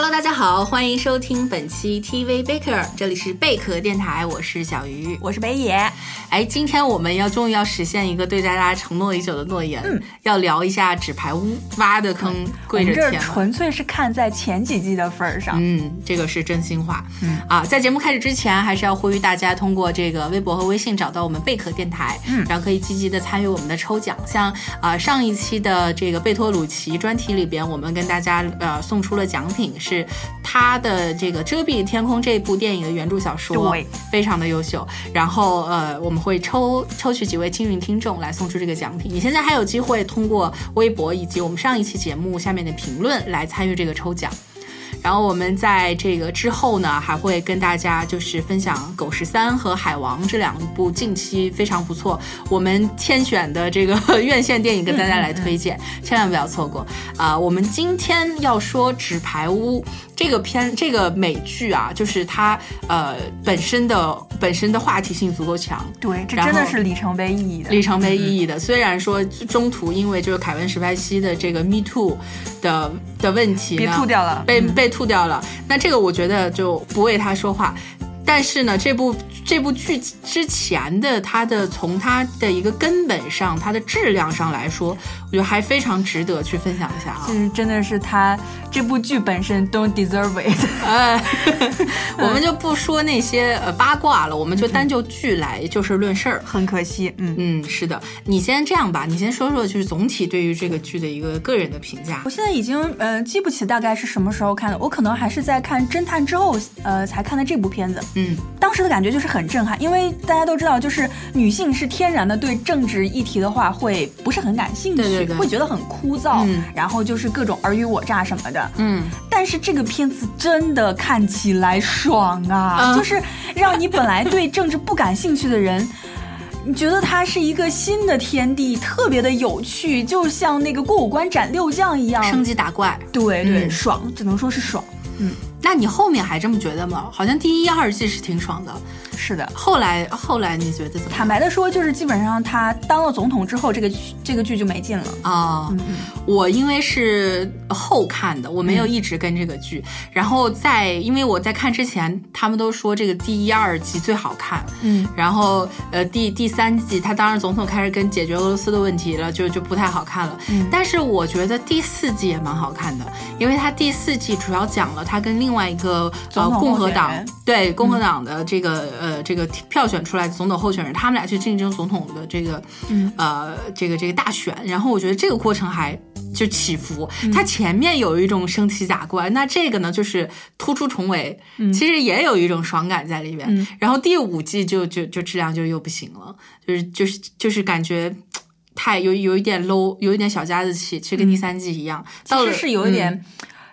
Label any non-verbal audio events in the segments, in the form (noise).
Hello，大家好，欢迎收听本期 TV Baker，这里是贝壳电台，我是小鱼，我是北野。哎，今天我们要终于要实现一个对大家承诺已久的诺言，嗯，要聊一下纸牌屋，挖的坑跪着填。这纯粹是看在前几季的份儿上，嗯，这个是真心话。嗯啊，在节目开始之前，还是要呼吁大家通过这个微博和微信找到我们贝壳电台，嗯，然后可以积极的参与我们的抽奖。像啊上一期的这个贝托鲁奇专题里边，我们跟大家呃送出了奖品。是他的这个《遮蔽天空》这部电影的原著小说，对，非常的优秀。然后呃，我们会抽抽取几位幸运听众来送出这个奖品。你现在还有机会通过微博以及我们上一期节目下面的评论来参与这个抽奖。然后我们在这个之后呢，还会跟大家就是分享《狗十三》和《海王》这两部近期非常不错，我们天选的这个 (laughs) 院线电影跟大家来推荐，千万不要错过啊！我们今天要说《纸牌屋》。这个片这个美剧啊，就是它呃本身的本身的话题性足够强，对，这真的是里程碑意义的里程碑意义的。虽然说中途因为就是凯文史派西的这个 Me Too 的的问题，被吐掉了，被被吐掉了。那这个我觉得就不为他说话。但是呢，这部这部剧之前的它的从它的一个根本上，它的质量上来说，我觉得还非常值得去分享一下啊。就是真的是他这部剧本身 don't deserve it。哎，(laughs) 我们就不说那些呃八卦了，我们就单就剧来就事论事儿。很可惜，嗯嗯，是的。你先这样吧，你先说说就是总体对于这个剧的一个个人的评价。我现在已经呃记不起大概是什么时候看的，我可能还是在看侦探之后呃才看的这部片子。嗯，当时的感觉就是很震撼，因为大家都知道，就是女性是天然的对政治议题的话会不是很感兴趣，会觉得很枯燥，然后就是各种尔虞我诈什么的。嗯，但是这个片子真的看起来爽啊，就是让你本来对政治不感兴趣的人，(laughs) 你觉得它是一个新的天地，特别的有趣，就像那个过五关斩六将一样，升级打怪。对对，爽，只能说是爽。嗯。那你后面还这么觉得吗？好像第一、二季是挺爽的。是的，后来后来你觉得怎么？坦白的说，就是基本上他当了总统之后，这个这个剧就没劲了啊。我因为是后看的，我没有一直跟这个剧。然后在因为我在看之前，他们都说这个第一、二季最好看。嗯。然后呃，第第三季他当上总统开始跟解决俄罗斯的问题了，就就不太好看了。嗯。但是我觉得第四季也蛮好看的，因为他第四季主要讲了他跟另外一个呃共和党对共和党的这个呃。呃，这个票选出来的总统候选人，他们俩去竞争总统的这个，呃，这个这个大选。然后我觉得这个过程还就起伏，它前面有一种升旗打怪，那这个呢就是突出重围，其实也有一种爽感在里边。然后第五季就就就质量就又不行了，就是就是就是感觉太有有一点 low，有一点小家子气，其实跟第三季一样，其实是有一点。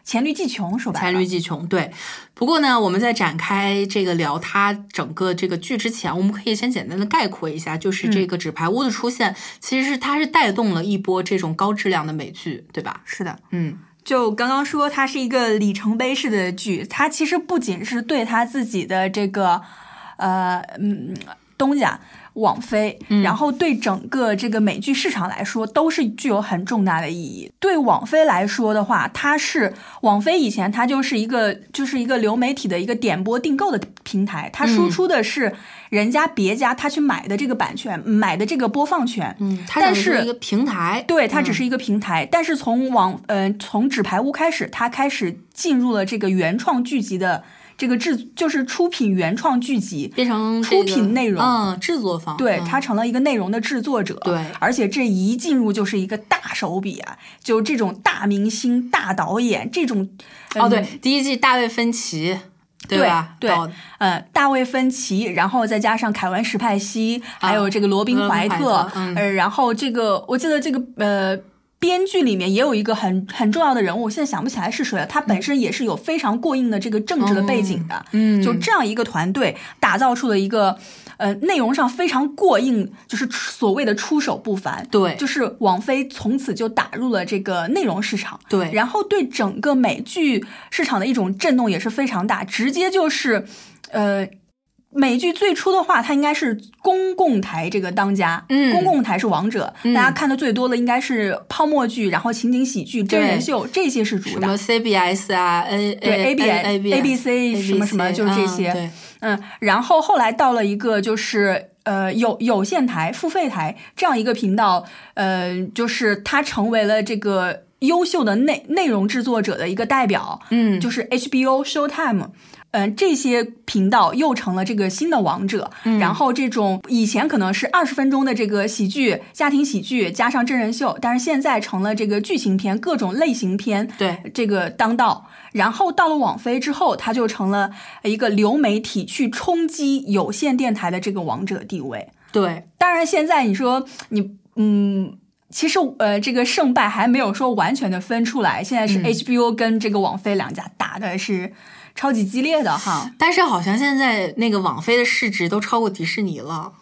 黔驴技穷，说白了，黔驴技穷。对，不过呢，我们在展开这个聊它整个这个剧之前，我们可以先简单的概括一下，就是这个纸牌屋的出现，其实是它是带动了一波这种高质量的美剧，对吧？是的，嗯，就刚刚说它是一个里程碑式的剧，它其实不仅是对他自己的这个，呃，嗯，东家。网飞，然后对整个这个美剧市场来说，都是具有很重大的意义。对网飞来说的话，它是网飞以前它就是一个就是一个流媒体的一个点播订购的平台，它输出的是人家别家他去买的这个版权，买的这个播放权。嗯，但是一个平台，对，它只是一个平台。但是从网，呃，从纸牌屋开始，它开始进入了这个原创剧集的。这个制就是出品原创剧集，变成出品内容，嗯，制作方，对他成了一个内容的制作者，对，而且这一进入就是一个大手笔啊，就这种大明星、大导演这种，哦，对，第一季大卫芬奇，对吧？对，嗯，大卫芬奇，然后再加上凯文史派西，还有这个罗宾怀特，呃，然后这个我记得这个呃。编剧里面也有一个很很重要的人物，我现在想不起来是谁了。他本身也是有非常过硬的这个政治的背景的。嗯，就这样一个团队打造出了一个呃内容上非常过硬，就是所谓的出手不凡。对，就是网飞从此就打入了这个内容市场。对，然后对整个美剧市场的一种震动也是非常大，直接就是呃。美剧最初的话，它应该是公共台这个当家，嗯。公共台是王者，大家看的最多的应该是泡沫剧，然后情景喜剧、真人秀这些是主打。什么。CBS 啊，A 对 A ABS A B ABC 什么什么就是这些。对，嗯，然后后来到了一个就是呃有有线台、付费台这样一个频道，呃，就是它成为了这个优秀的内内容制作者的一个代表，嗯，就是 HBO、Showtime。嗯，这些频道又成了这个新的王者。然后这种以前可能是二十分钟的这个喜剧、家庭喜剧加上真人秀，但是现在成了这个剧情片、各种类型片，对这个当道。然后到了网飞之后，它就成了一个流媒体去冲击有线电台的这个王者地位。对，当然，现在你说你嗯。其实，呃，这个胜败还没有说完全的分出来。现在是嗯 HBO 跟这个网飞两家打的是超级激烈的哈。但是好像现在那个网飞的市值都超过迪士尼了，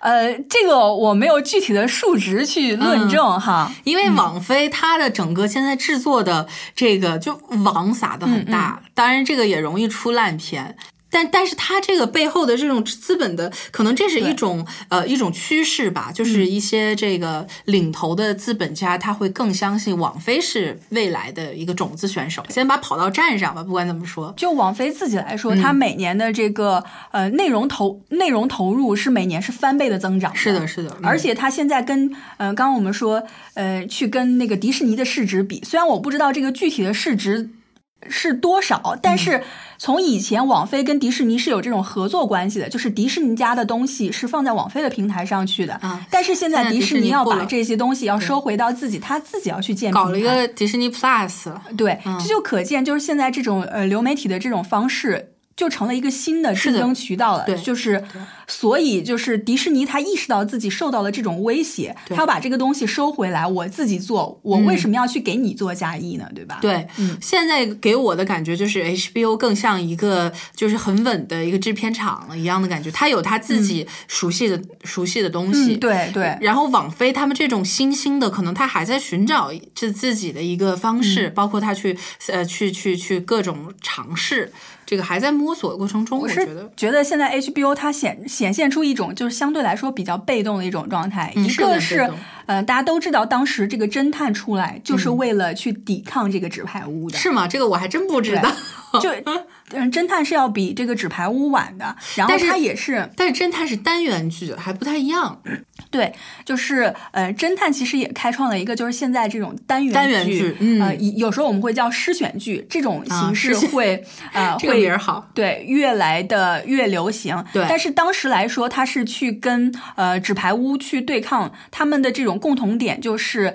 呃，这个我没有具体的数值去论证哈。因为网飞它的整个现在制作的这个就网撒的很大，当然这个也容易出烂片。但但是它这个背后的这种资本的，可能这是一种呃一种趋势吧，就是一些这个领头的资本家，他会更相信网飞是未来的一个种子选手，先把跑道站上吧。不管怎么说，就网飞自己来说，嗯它每年的这个呃内容投内容投入是每年是翻倍的增长。是的，是的，嗯而且它现在跟呃，刚刚我们说呃，去跟那个迪士尼的市值比，虽然我不知道这个具体的市值是多少，但嗯是从以前网飞跟迪士尼是有这种合作关系的，就是迪士尼家的东西是放在网飞的平台上去的，啊但是现在迪士尼要把这些东西要收回到自己，他自己要去建搞了一个迪士尼 Plus，对，嗯。这就可见，就是现在这种呃流媒体的这种方式，就成了一个新的竞争渠道了。对就是所以就是迪士尼，他意识到自己受到了这种威胁，他要把这个东西收回来，我自己做，我为什么要去给你做嫁衣呢？对吧？，对，嗯现在给我的感觉就是 HBO 更像一个就是很稳的一个制片厂一样的感觉，它有它自己熟悉的、熟悉的东西。嗯，对对。然后网飞他们这种新兴的，可能他还在寻找这自己的一个方式，嗯包括他去呃去去去各种尝试，这个还在摸索的过程中。我我觉得是觉得现在 HBO 它显显现出一种就是相对来说比较被动的一种状态，一个是呃大家都知道当时这个侦探出来就是为了去抵抗这个纸牌屋的，是吗？这个我还真不知道。就 (laughs) 嗯侦探是要比这个纸牌屋晚的，然后但是它也是但是侦探是单元剧，还不太一样。对，就是呃，侦探其实也开创了一个，就是现在这种单元单元剧嗯呃，有时候我们会叫诗选剧，这种啊形式会、(laughs) 呃会好。对越来的越流行。对但是当时来说，它是去跟呃纸牌屋去对抗，他们的这种共同点就是。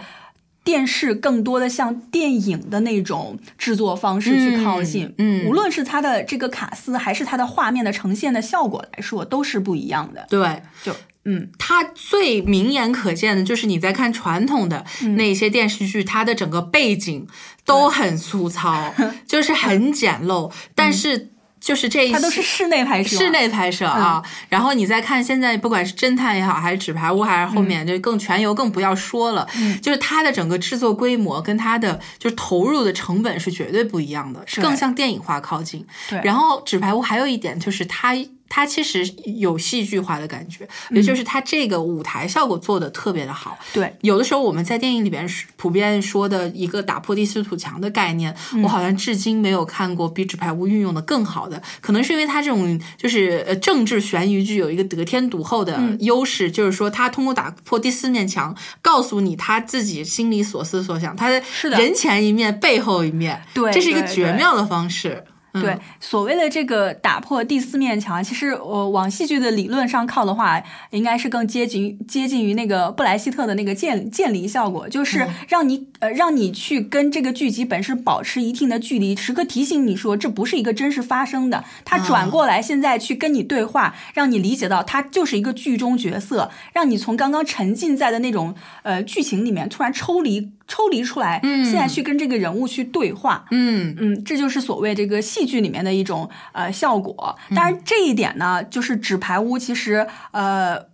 电视更多的像电影的那种制作方式去靠近，嗯嗯无论是它的这个卡斯，还是它的画面的呈现的效果来说，都是不一样的。对，就嗯，它最明眼可见的就是你在看传统的嗯。那些电视剧，它的整个背景都很粗糙，(laughs) 就是很简陋，但是就是这一嗯它都是室内拍摄，室内拍摄啊，然后你再看现在不管是侦探也好，还是纸牌屋，还是后面就更全游，更不要说了，就是它的整个制作规模跟它的就是投入的成本是绝对不一样的，是。更向电影化靠近。对。然后纸牌屋还有一点就是它。它其实有戏剧化的感觉，也就是它这个舞台效果做的特别的好。对，有的时候我们在电影里边是普遍说的一个打破第四堵墙的概念，嗯我好像至今没有看过比纸牌屋运用的更好的。可能是因为它这种就是呃政治悬疑剧有一个得天独厚的嗯优势，就是说它通过打破第四面墙，告诉你他自己心里所思所想，他的是人前一面背后一面，对这是一个绝妙的方式。嗯。对，所谓的这个打破第四面墙，其实我往戏剧的理论上靠的话，应该是更接近接近于那个布莱希特的那个渐渐离效果，就是嗯。让你、呃让你去跟这个剧集本身保持一定的距离，时刻提醒你说这不是一个真实发生的，他转过来现在去跟你对话，让你理解到他就是一个剧中角色，让你从刚刚沉浸在的那种呃剧情里面突然抽离抽离出来，嗯现在去跟这个人物去对话，嗯嗯，这就是所谓这个戏剧里面的一种呃效果。当然，这一点呢，就是纸牌屋其实呃。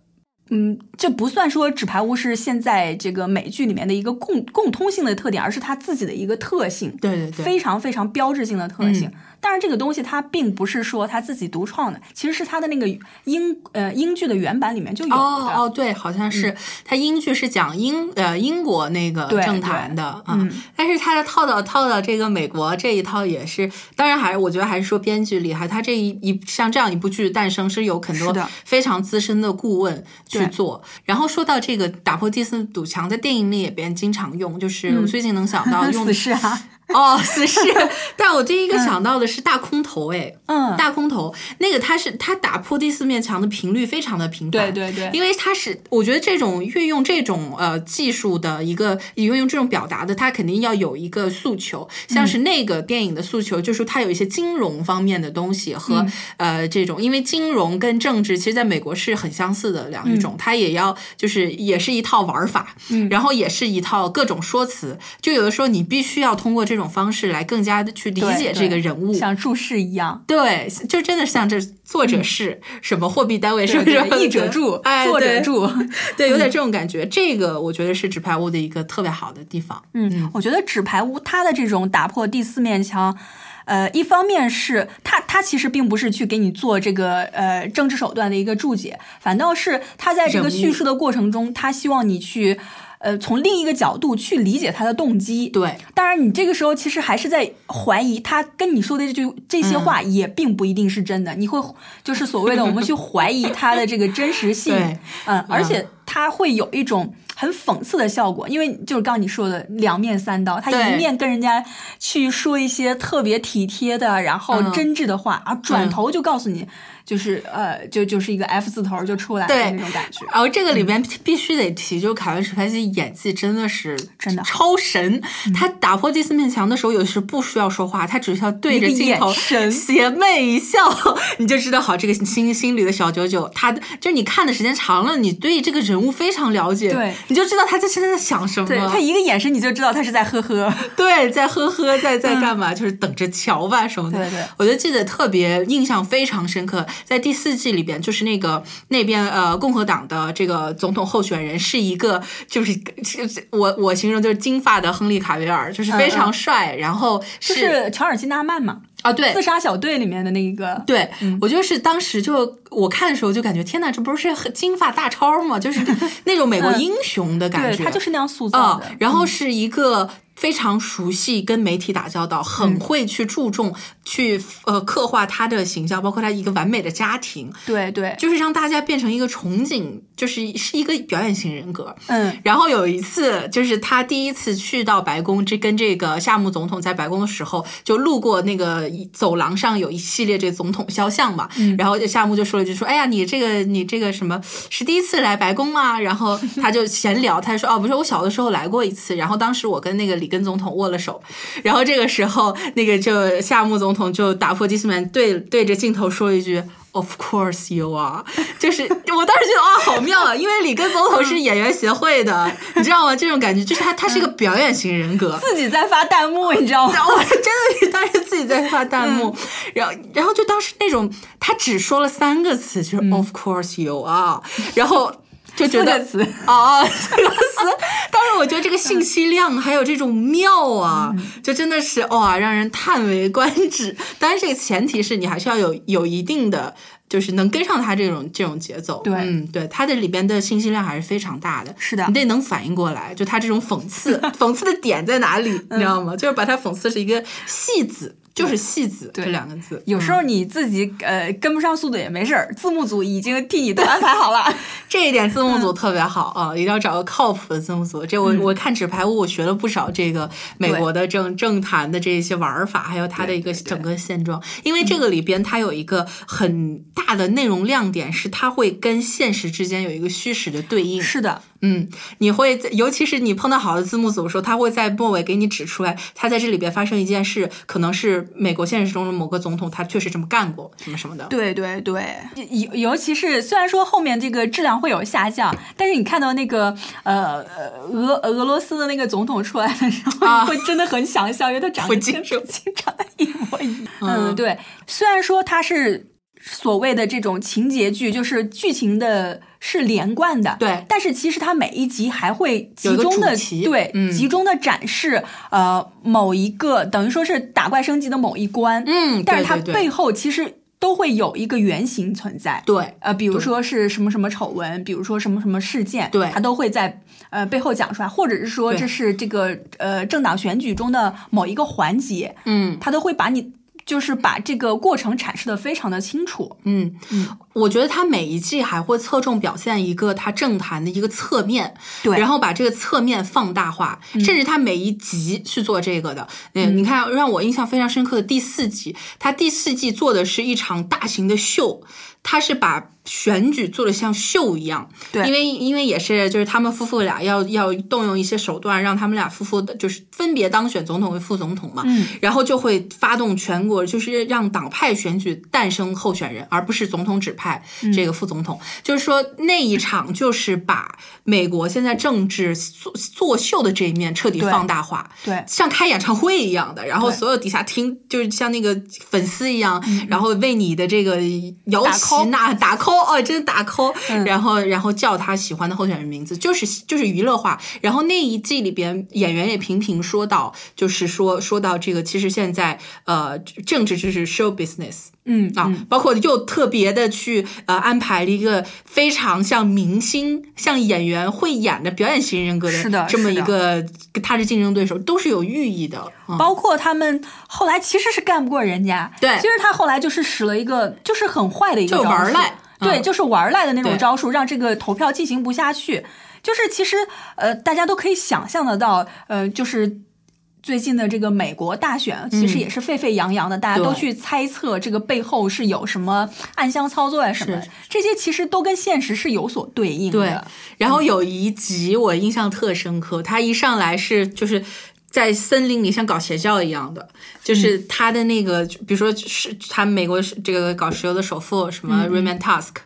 嗯，这不算说纸牌屋是现在这个美剧里面的一个共共通性的特点，而是它自己的一个特性，对对对，非常非常标志性的特性。但是这个东西它并不是说他自己独创的，其实是他的那个英呃英剧的原版里面就有的。哦哦，对，好像是。他英剧是讲英呃英国那个政坛的啊嗯，但是他的套到套到这个美国这一套也是，当然还是我觉得还是说编剧厉害，他这一一像这样一部剧诞生是有很多非常资深的顾问去对做。然后说到这个打破第四堵墙，在电影里也边经常用，就是最近能想到 (laughs) 用的是啊，(laughs) 哦死侍，(laughs) 但我第一个想到的是大空头，哎。嗯，大空头那个，他是他打破第四面墙的频率非常的频繁，对对对。因为他是我觉得这种运用这种呃技术的一个运用这种表达的，他肯定要有一个诉求，像是那个电影的诉求，就是它有一些金融方面的东西和、呃这种，因为金融跟政治其实在美国是很相似的两一种，它也要就是也是一套玩法，嗯。然后也是一套各种说辞，就有的时候你必须要通过这种方式来更加的去理解这个人物，像注释一样。对，就真的像这作者是、什么货币单位，是不是？译者注，哎，作者，注。对，有点这种感觉。这个我觉得是纸牌屋的一个特别好的地方。嗯，我觉得纸牌屋它的这种打破第四面墙。呃，一方面是他，他其实并不是去给你做这个呃政治手段的一个注解，反倒是他在这个叙述的过程中，他希望你去呃从另一个角度去理解他的动机。对，当然，你这个时候其实还是在怀疑他跟你说的这句这些话也并不一定是真的，你会就是所谓的我们去怀疑他的这个真实性对，嗯，而且他会有一种很讽刺的效果，因为就是刚刚你说的两面三刀，他一面跟人家去说一些特别体贴的，然后嗯。真挚的话，而转头就告诉你，就是呃，就就是一个 F 字头就出来的那种感觉。然后这个里边必须得提，就是凯文·史派西演技真的是真的超神。他打破第四面墙的时候，有时不需要说话，他只需要对着镜头神邪魅一笑，(laughs) 你就知道好这个心心里的小九九。他就是你看的时间长了，你对这个人物非常了解，对你就知道他在现在在想什么。对他一个眼神你就知道他是在呵呵。对，在呵呵，在在干嘛？就是等着瞧吧什么的。对对我就记得特别印象非常深刻，在第四季里边，就是那个那边呃共和党的这个总统候选人是一个，就是是我我形容就是金发的亨利卡维尔，就是非常帅，然后就是乔尔金纳曼嘛，啊对自。杀小队里面的那一个，对，我就是当时就我看的时候就感觉天呐，这不是金发大超吗？就是 (laughs) 那种美国英雄的感对觉。他就是那样塑造啊、的。然后是一个非常熟悉跟媒体打交道，很会去注重、去呃刻画他的形象，包括他一个完美的家庭，对对，就是让大家变成一个憧憬，就是是一个表演型人格。嗯，然后有一次，就是他第一次去到白宫，这跟这个夏目总统在白宫的时候，就路过那个走廊上有一系列这个总统肖像嘛，然后夏目就说了一句说，哎呀，你这个你这个什么是第一次来白宫吗？然后他就闲聊，他就说哦，不是，我小的时候来过一次，然后当时我跟那个里根总统握了手，然后这个时候那个就夏目总统就打破第四面，对对着镜头说一句。Of course you are，就是我当时觉得哇，好妙啊！因为里根总统是演员协会的，你知道吗？这种感觉就是他，他是一个表演型人格。自己在发弹幕，你知道吗？然后我真的是当时自己在发弹幕，然后然后就当时那种他只说了三个词，就是 Of course you are，然后就觉得四个词啊，(laughs) 四个词。当时我觉得这个信息量还有这种妙啊，就真的是哇，让人叹为观止。当然，这个前提是你还是要有有一定的。就是能跟上他这种这种节奏，对嗯，对，他的里边的信息量还是非常大的，是的你得能反应过来，就他这种讽刺，(laughs) 讽刺的点在哪里，你知道吗？就是把他讽刺是一个戏子，就是戏子这两个字。有时候你自己呃跟不上速度也没事儿，字幕组已经替你都安排好了。(laughs) 这一点字幕组特别好啊，一定要找个靠谱的字幕组。这我我看纸牌屋，我学了不少这个美国的政政坛的这些玩法，还有它的一个整个现状。因为这个里边它有一个很大的内容亮点，是它会跟现实之间有一个虚实的对应。是的，嗯，你会在，尤其是你碰到好的字幕组的时候，他会在末尾给你指出来，他在这里边发生一件事，可能是美国现实中的某个总统他确实这么干过，什么什么的。对对对，尤尤其是虽然说后面这个质量会有下降，但是你看到那个呃呃俄俄罗斯的那个总统出来的时候，会真的很想笑，因为他长得跟普京是普京长得一模一样。嗯，对，虽然说他是。所谓的这种情节剧，就是剧情的是连贯的，对但是其实它每一集还会集中的对、嗯集中的展示呃某一个等于说是打怪升级的某一关，嗯，但是它背后其实都会有一个原型存在。对呃，比如说是什么什么丑闻，比如说什么什么事件，对它都会在呃背后讲出来，或者是说这是这个呃政党选举中的某一个环节，嗯它都会把你就是把这个过程阐释的非常的清楚。嗯，我觉得他每一季还会侧重表现一个他政坛的一个侧面，对然后把这个侧面放大化，甚至他每一集去做这个的。嗯，你看让我印象非常深刻的第四集，他第四季做的是一场大型的秀，他是把选举做的像秀一样，对。因为因为也是就是他们夫妇俩要要动用一些手段，让他们俩夫妇的就是分别当选总统和副总统嘛，嗯，然后就会发动全国，就是让党派选举诞生候选人，而不是总统指派这个副总统。就是说那一场就是把美国现在政治作作秀的这一面彻底放大化，对。像开演唱会一样的，然后所有底下听就是像那个粉丝一样，然后为你的这个摇打旗 call 呐打 call 哦，真的打 call，、嗯然后然后叫他喜欢的候选人名字，就是就是娱乐化。然后那一季里边演员也频频说到，就是说说到这个，其实现在呃政治就是 show business。嗯啊，包括又特别的去呃安排了一个非常像明星、像演员会演的表演型人格是的这么一个他是竞争对手，都是有寓意的。嗯包括他们后来其实是干不过人家，对其实他后来就是使了一个就是很坏的一个就玩儿赖对，嗯就是玩赖的那种招数，让这个投票进行不下去。就是其实呃，大家都可以想象得到，呃，就是。最近的这个美国大选，其实也是沸沸扬扬的，大家都去猜测这个背后是有什么暗箱操作啊什么的，这些其实都跟现实是有所对应对的。，然后有一集我印象特深刻，他一上来是就是。在森林里像搞邪教一样的，就是他的那个，比如说是他美国是这个搞石油的首富什么 Raymond Tusk，、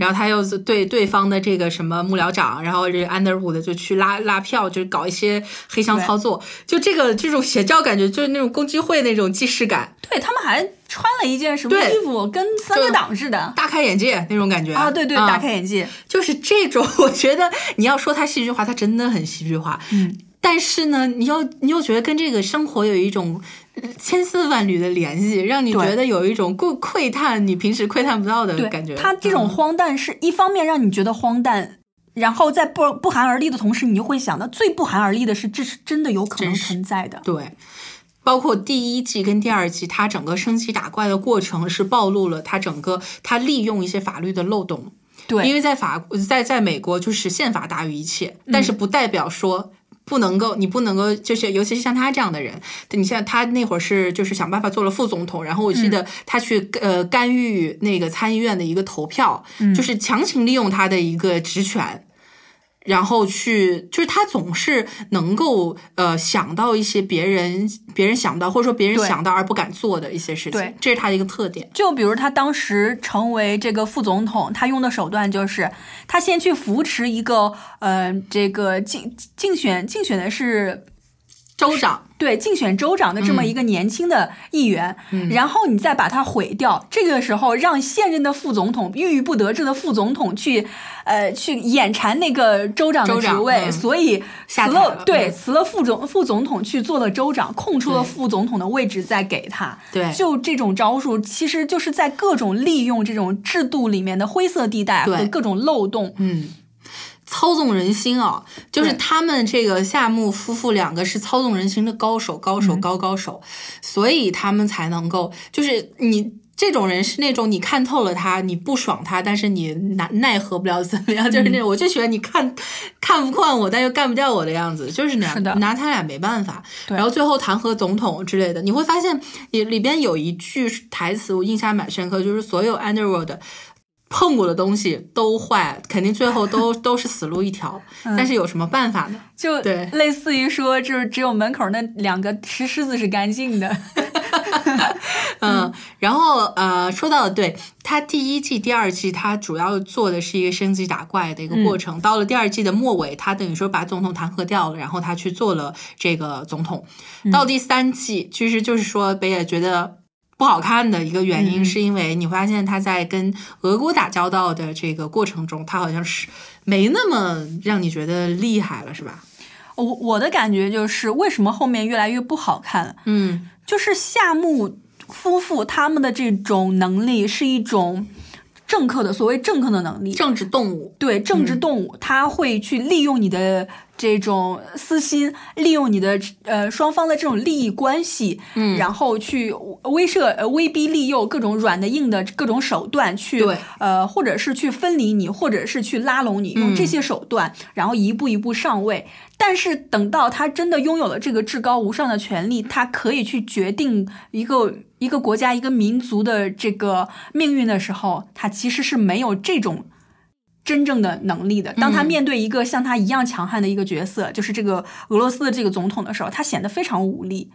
然后他又是对对方的这个什么幕僚长，然后这个 Underwood 就去拉拉票，就是搞一些黑箱操作，就这个这种邪教感觉，就是那种共济会那种既视感，对他们还穿了一件什么衣服，跟三个党似的。大开眼界那种感觉啊！对对，嗯大开眼界。就是这种，(laughs) 我觉得你要说它戏剧化，它真的很戏剧化。嗯，但是呢，你又你又觉得跟这个生活有一种呃千丝万缕的联系，让你觉得有一种窥窥探你平时窥探不到的，感觉。他这种嗯荒诞是一方面让你觉得荒诞，然后在不不寒而栗的同时，你就会想到最不寒而栗的是，这是真的有可能存在的。对。包括第一季跟第二季，它整个升级打怪的过程是暴露了它整个它利用一些法律的漏洞，对，因为在法在在美国就是宪法大于一切，嗯但是不代表说。不能够，你不能够，就是尤其是像他这样的人，你像他那会儿是就是想办法做了副总统，然后我记嗯。得他去、呃干预那个参议院的一个投票，嗯。就是强行利用他的一个职权，然后去就是他总是能够呃想到一些别人别人想不到或者说别人想到而不敢做的一些事情，这是他的一个特点。就比如他当时成为这个副总统，他用的手段就是他先去扶持一个呃这个竞竞选竞选的是州长，对竞选州长的这么嗯。一个年轻的议员，然后你再把他毁掉，这个时候让现任的副总统郁郁不得志的副总统去，呃，去眼馋那个州长的职位，嗯。所以辞了对嗯。辞了副总副总统去做了州长，空出了副总统的位置再给他，对。就这种招数，其实就是在各种利用这种制度里面的灰色地带和各种漏洞，嗯，操纵人心啊，就是他们这个夏目夫妇两个是操纵人心的高手，高手，高高手，所以他们才能够，就是你。这种人是那种你看透了他，你不爽他，但是你奈奈何不了怎么样，就是那种我就喜欢你看看不惯我，但又干不掉我的样子，就是那样，的。拿他俩没办法。然后最后弹劾总统之类的，你会发现里里边有一句台词我印象蛮深刻，就是所有 Underworld 碰过的东西都坏，肯定最后都 (laughs) 都是死路一条。但是有什么办法呢？就对类似于说，就是只有门口那两个石狮子是干净的。(laughs) 嗯，然后呃，说到对他第一季、第二季，他主要做的是一个升级打怪的一个过程。到了第二季的末尾，他等于说把总统弹劾掉了，然后他去做了这个总统。到第三季，其实就是说北野觉得不好看的一个原因，嗯是因为你发现他在跟俄国打交道的这个过程中，他好像是没那么让你觉得厉害了，是吧？我我的感觉就是，为什么后面越来越不好看了？嗯就是夏目夫妇他们的这种能力是一种政客的所谓政客的能力，政治动物，对政治动物，他会去利用你的这种私心，利用你的呃双方的这种利益关系，嗯。然后去威慑、呃威逼利诱各种软的硬的各种手段去对。呃，或者是去分离你，或者是去拉拢你，用这些手段，然后一步一步上位。但是等到他真的拥有了这个至高无上的权利，他可以去决定一个一个国家、一个民族的这个命运的时候，他其实是没有这种真正的能力的。当他面对一个像他一样强悍的一个角色，就是这个俄罗斯的这个总统的时候，他显得非常无力。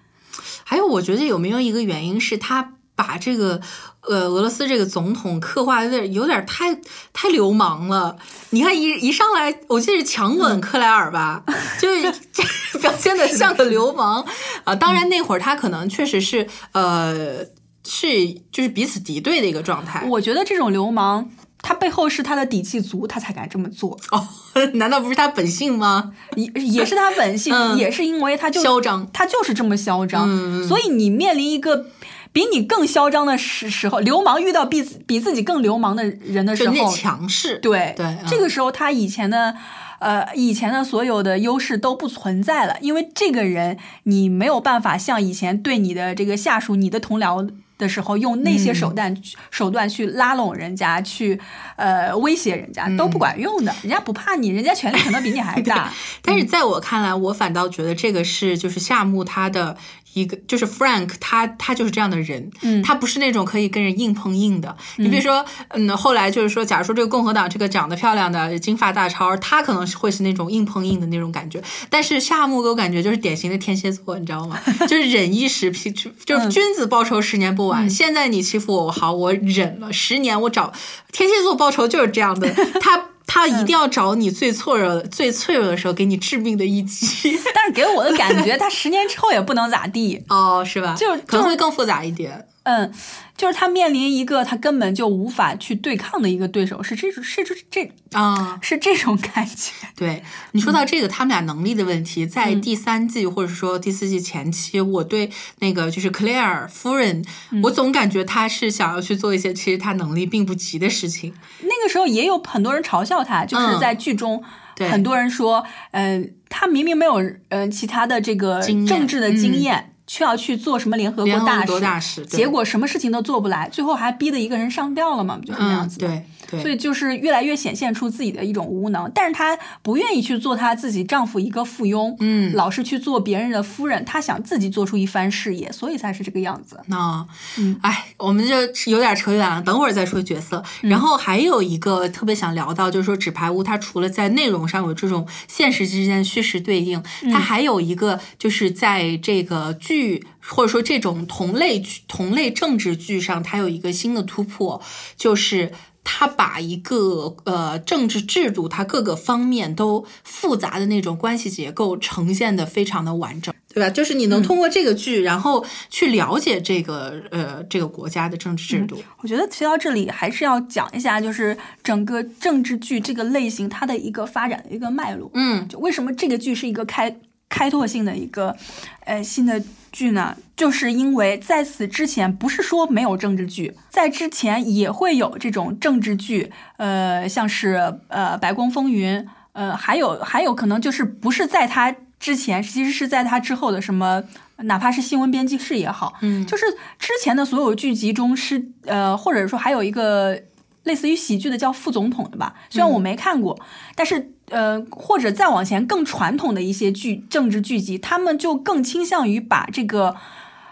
还有，我觉得有没有一个原因是他把这个呃俄罗斯这个总统刻画的有点有点太太流氓了。你看一一上来，我记得是强吻克莱尔吧，就是 (laughs) 这表现的像个流氓啊。当然那会儿他可能确实是呃是就是彼此敌对的一个状态。我觉得这种流氓，他背后是他的底气足，他才敢这么做。哦，(laughs) 难道不是他本性吗？也也是他本性，嗯也是因为他就嚣张他就是这么嚣张，嗯所以你面临一个比你更嚣张的时时候，流氓遇到比比自己更流氓的人的时候，强势。对对嗯这个时候他以前的。呃，以前的所有的优势都不存在了，因为这个人你没有办法像以前对你的这个下属、你的同僚的时候，用那些手段、手段去拉拢人家，去呃威胁人家都不管用的，人家不怕你，人家权力可能比你还大。(laughs) 但是在我看来，我反倒觉得这个是就是夏目他的一个，就是 Frank 他他就是这样的人，嗯他不是那种可以跟人硬碰硬的。你比如说，嗯，后来就是说，假如说这个共和党这个长得漂亮的金发大超，他可能是会是那种硬碰硬的那种感觉，但是夏目给我感觉就是典型的天蝎座，你知道吗？(laughs) 就是忍一时皮，就是君子报仇十年不晚。现在你欺负我，好，我忍了十年，我找天蝎座报仇就是这样的，他。他一定要找你最脆弱的、最脆弱的时候，给你致命的一击。(laughs) 但是给我的感觉，他十年之后也不能咋地。(laughs) 哦，是吧？就可能会更复杂一点。嗯，就是他面临一个他根本就无法去对抗的一个对手，是这种，是这这啊，是这种感觉。对你说到这个，他们俩能力的问题，在第三季或者说第四季前期，我对那个就是 Claire 夫人，我总感觉她是想要去做一些其实她能力并不及的事情。那个时候也有很多人嘲笑他，就是在剧中，对很多人说，嗯、他明明没有呃其他的这个政治的经验。却要去做什么联合国大使大使结果什么事情都做不来，最后还逼得一个人上吊了嘛，不就是那样嗯，子对，所以就是越来越显现出自己的一种无能，但是她不愿意去做她自己丈夫一个附庸，嗯老是去做别人的夫人，她想自己做出一番事业，所以才是这个样子。那，嗯哎，我们就有点扯远了，等会儿再说角色。嗯然后还有一个特别想聊到，就是说《纸牌屋》它除了在内容上有这种现实之间的虚实对应，嗯它还有一个就是在这个剧或者说这种同类剧、同类政治剧上，它有一个新的突破，就是。它把一个呃政治制度，它各个方面都复杂的那种关系结构呈现的非常的完整，对吧？就是你能通过这个剧，然后去了解这个呃这个国家的政治制度。我觉得提到这里还是要讲一下，就是整个政治剧这个类型它的一个发展的一个脉络。嗯就为什么这个剧是一个开开拓性的一个呃新的剧呢？就是因为在此之前不是说没有政治剧，在之前也会有这种政治剧，呃，像是呃《白宫风云》，呃，还有还有可能就是不是在它之前，其实是在它之后的什么。哪怕是新闻编辑室也好，嗯就是之前的所有剧集中是呃，或者说还有一个类似于喜剧的叫副总统的吧，虽然我没看过，但是呃，或者再往前更传统的一些剧政治剧集，他们就更倾向于把这个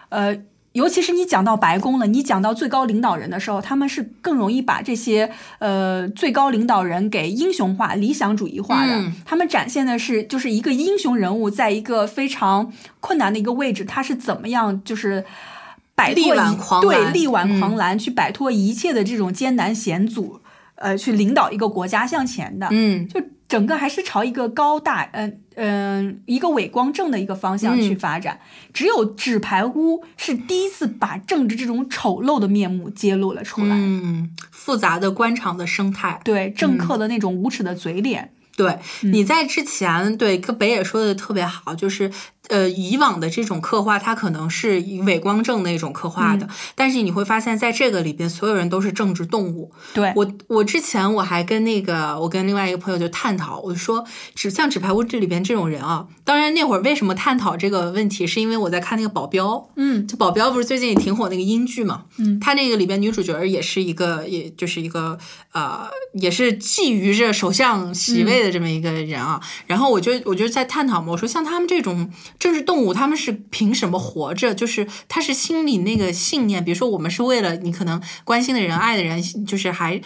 呃。尤其是你讲到白宫了，你讲到最高领导人的时候，他们是更容易把这些呃最高领导人给英雄化、理想主义化的。嗯他们展现的是就是一个英雄人物在一个非常困难的一个位置，他是怎么样就是摆脱力挽狂澜力挽嗯狂澜，去摆脱一切的这种艰难险阻，呃，去领导一个国家向前的。嗯就整个还是朝一个高大，嗯、嗯、一个伟光正的一个方向去发展。只有纸牌屋是第一次把政治这种丑陋的面目揭露了出来。嗯，复杂的官场的生态。对政客的那种无耻的嘴脸，对，你在之前对跟北野说的特别好，就是呃以往的这种刻画，它可能是以伪光正那种刻画的，但是你会发现在这个里边，所有人都是政治动物。对。我我之前我还跟那个我跟另外一个朋友就探讨，我就说纸像纸牌屋这里边这种人啊，当然那会儿为什么探讨这个问题，是因为我在看那个保镖，嗯，就保镖不是最近也挺火那个英剧嘛，嗯，他那个里边女主角也是一个，也就是一个呃，也是觊觎着首相席位的这么一个人啊。然后我就我就在探讨嘛，我说像他们这种政治动物，他们是凭什么活着？就是他是心里那个信念，比如说我们是为了你可能关心的人、爱的人，就是还。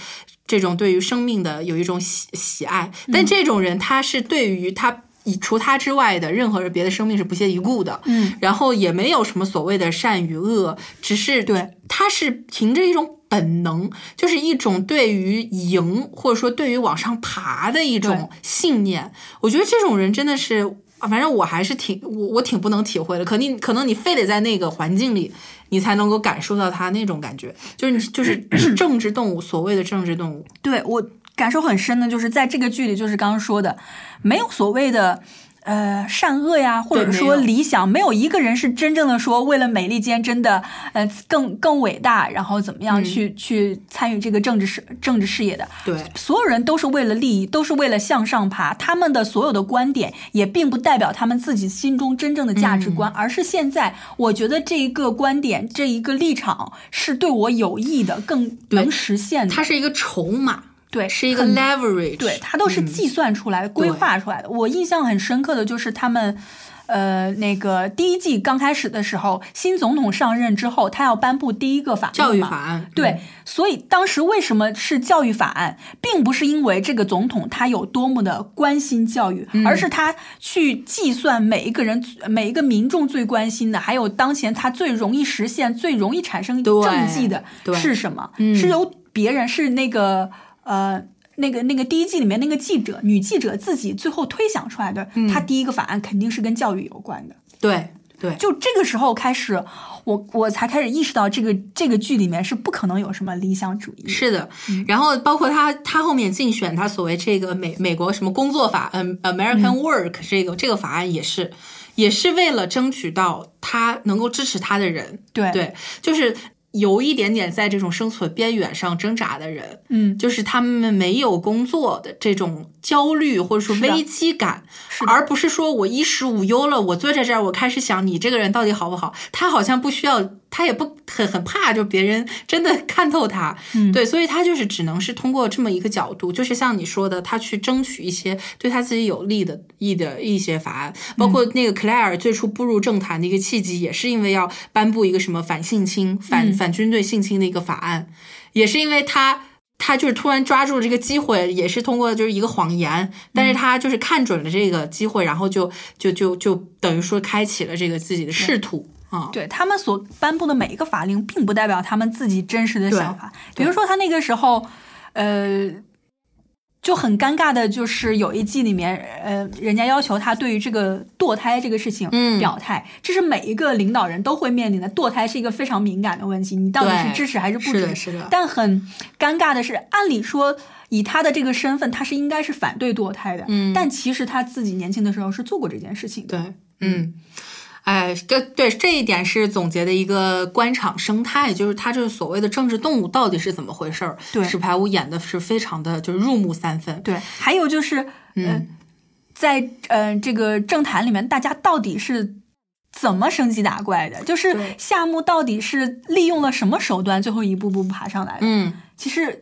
这种对于生命的有一种喜喜爱，但这种人他是对于他以除他之外的任何别的生命是不屑一顾的，嗯，然后也没有什么所谓的善与恶，只是对，他是凭着一种本能，就是一种对于赢或者说对于往上爬的一种信念。我觉得这种人真的是，反正我还是挺我我挺不能体会的。可定可能你非得在那个环境里，你才能够感受到他那种感觉，就是你就 (clears throat) 是政治动物，所谓的政治动物。对我感受很深的就是在这个剧里，就是刚刚说的，没有所谓的。呃，善恶呀，或者说理想，没有一个人是真正的说为了美利坚真的，呃，更更伟大，然后怎么样去、去参与这个政治事政治事业的。对，所有人都是为了利益，都是为了向上爬。他们的所有的观点也并不代表他们自己心中真正的价值观，而是现在我觉得这一个观点、这一个立场是对我有益的，更能实现的。它是一个筹码，对，是一个 leverage，对，它都是嗯。计算出来的、规划出来的。我印象很深刻的就是他们。呃，那个第一季刚开始的时候，新总统上任之后，他要颁布第一个法案教育法案，对，所以当时为什么是教育法案，并不是因为这个总统他有多么的关心教育，嗯。而是他去计算每一个人、每一个民众最关心的，还有当前他最容易实现、最容易产生政绩的是什么？嗯。是由别人是那个呃。那个那个第一季里面那个记者女记者自己最后推想出来的，嗯她第一个法案肯定是跟教育有关的。对对，就这个时候开始，我我才开始意识到这个这个剧里面是不可能有什么理想主义。是的，嗯然后包括他，他后面竞选他所谓这个美美国什么工作法，嗯，American Work 这个这个法案也是，也是为了争取到他能够支持他的人，对对，就是有一点点在这种生存边缘上挣扎的人，嗯，就是他们没有工作的这种焦虑或者说危机感，而不是说我衣食无忧了，我坐在这儿，我开始想你这个人到底好不好？他好像不需要，他也不很很怕，就别人真的看透他，嗯。对，所以他就是只能是通过这么一个角度，就是像你说的，他去争取一些对他自己有利的益的一些法案，包括那个克莱尔最初步入政坛的一个契机，也是因为要颁布一个什么反性侵、反、嗯。反军队性侵的一个法案，也是因为他。他就是突然抓住了这个机会，也是通过就是一个谎言，但是他就是看准了这个机会，然后就就就就等于说开启了这个自己的仕途啊。对他们所颁布的每一个法令，并不代表他们自己真实的想法。比如说，他那个时候，呃，就很尴尬的，就是有一季里面，呃，人家要求他对于这个堕胎这个事情嗯表态，这是每一个领导人都会面临的。堕胎是一个非常敏感的问题，你到底是支持还是不支持？的是的但很尴尬的是，按理说。以他的这个身份，他是应该是反对堕胎的，嗯但其实他自己年轻的时候是做过这件事情的。对，嗯，哎，这对这一点是总结的一个官场生态，就是他这个所谓的政治动物到底是怎么回事儿？对史牌屋演的是非常的就是入木三分。对，还有就是，嗯呃，在呃这个政坛里面，大家到底是怎么升级打怪的？就是夏目到底是利用了什么手段，最后一步步爬上来的？嗯，其实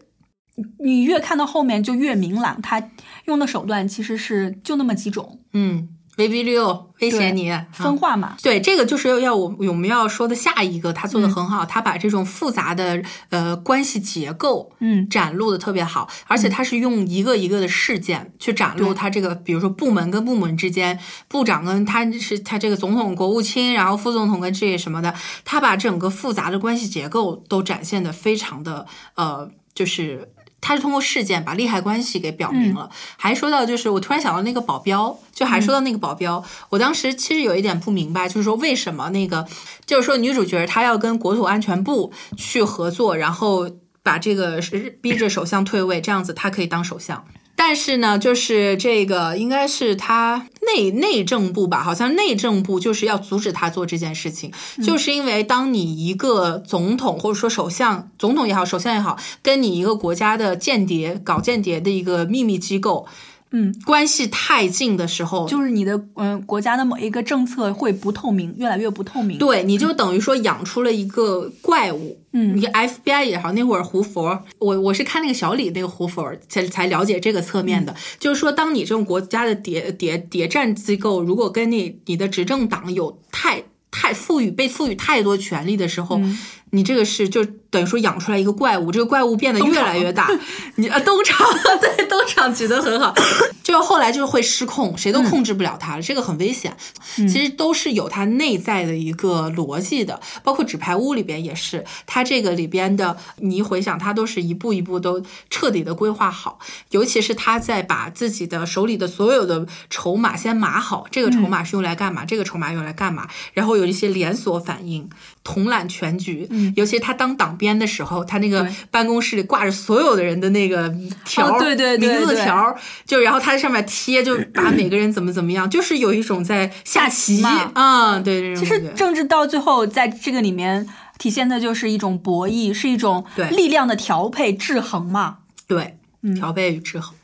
你越看到后面就越明朗，他用的手段其实是就那么几种，嗯，威逼利诱，威胁对你，啊分化嘛。对，这个就是要我我们要说的下一个，他做的嗯很好，他把这种复杂的呃关系结构，嗯。展露的特别好，而且他是用一个一个的事件去展露他这个，比如说部门跟部门之间，部长跟他是他这个总统、国务卿，然后副总统跟这些什么的，他把整个复杂的关系结构都展现的非常的呃，就是他是通过事件把利害关系给表明了。还说到就是我突然想到那个保镖，就还说到那个保镖，我当时其实有一点不明白，就是说为什么那个就是说女主角她要跟国土安全部去合作，然后把这个逼着首相退位，这样子她可以当首相。但是呢，就是这个应该是他内内政部吧，好像内政部就是要阻止他做这件事情，就是因为当你一个总统或者说首相，总统也好，首相也好，跟你一个国家的间谍搞间谍的一个秘密机构。嗯，关系太近的时候，就是你的嗯国家的某一个政策会不透明，越来越不透明。对，你就等于说养出了一个怪物。嗯，你 FBI 也好，那会儿胡佛，我我是看那个小李那个胡佛才才了解这个侧面的，就是说，当你这种国家的谍谍谍战机构，如果跟你你的执政党有太太赋予被赋予太多权利的时候。你这个是就等于说养出来一个怪物，这个怪物变得越来越大。你啊，东厂 (laughs) 对东厂举得很好，(coughs) 就是后来就是会失控，谁都控制不了它了，这个很危险。其实都是有它内在的一个逻辑的，包括纸牌屋里边也是，它这个里边的你一回想，它都是一步一步都彻底的规划好，尤其是他在把自己的手里的所有的筹码先码好，这个筹码是用来干嘛，这个筹码用来干嘛，然后有一些连锁反应。统揽全局，尤其他当党鞭的时候，他那个办公室里挂着所有的人的那个条，对对名字条，就然后他在上面贴，就把每个人怎么怎么样，就是有一种在下棋啊，对，其实政治到最后在这个里面体现的就是一种博弈，是一种力量的调配制衡嘛，对，调配与制衡。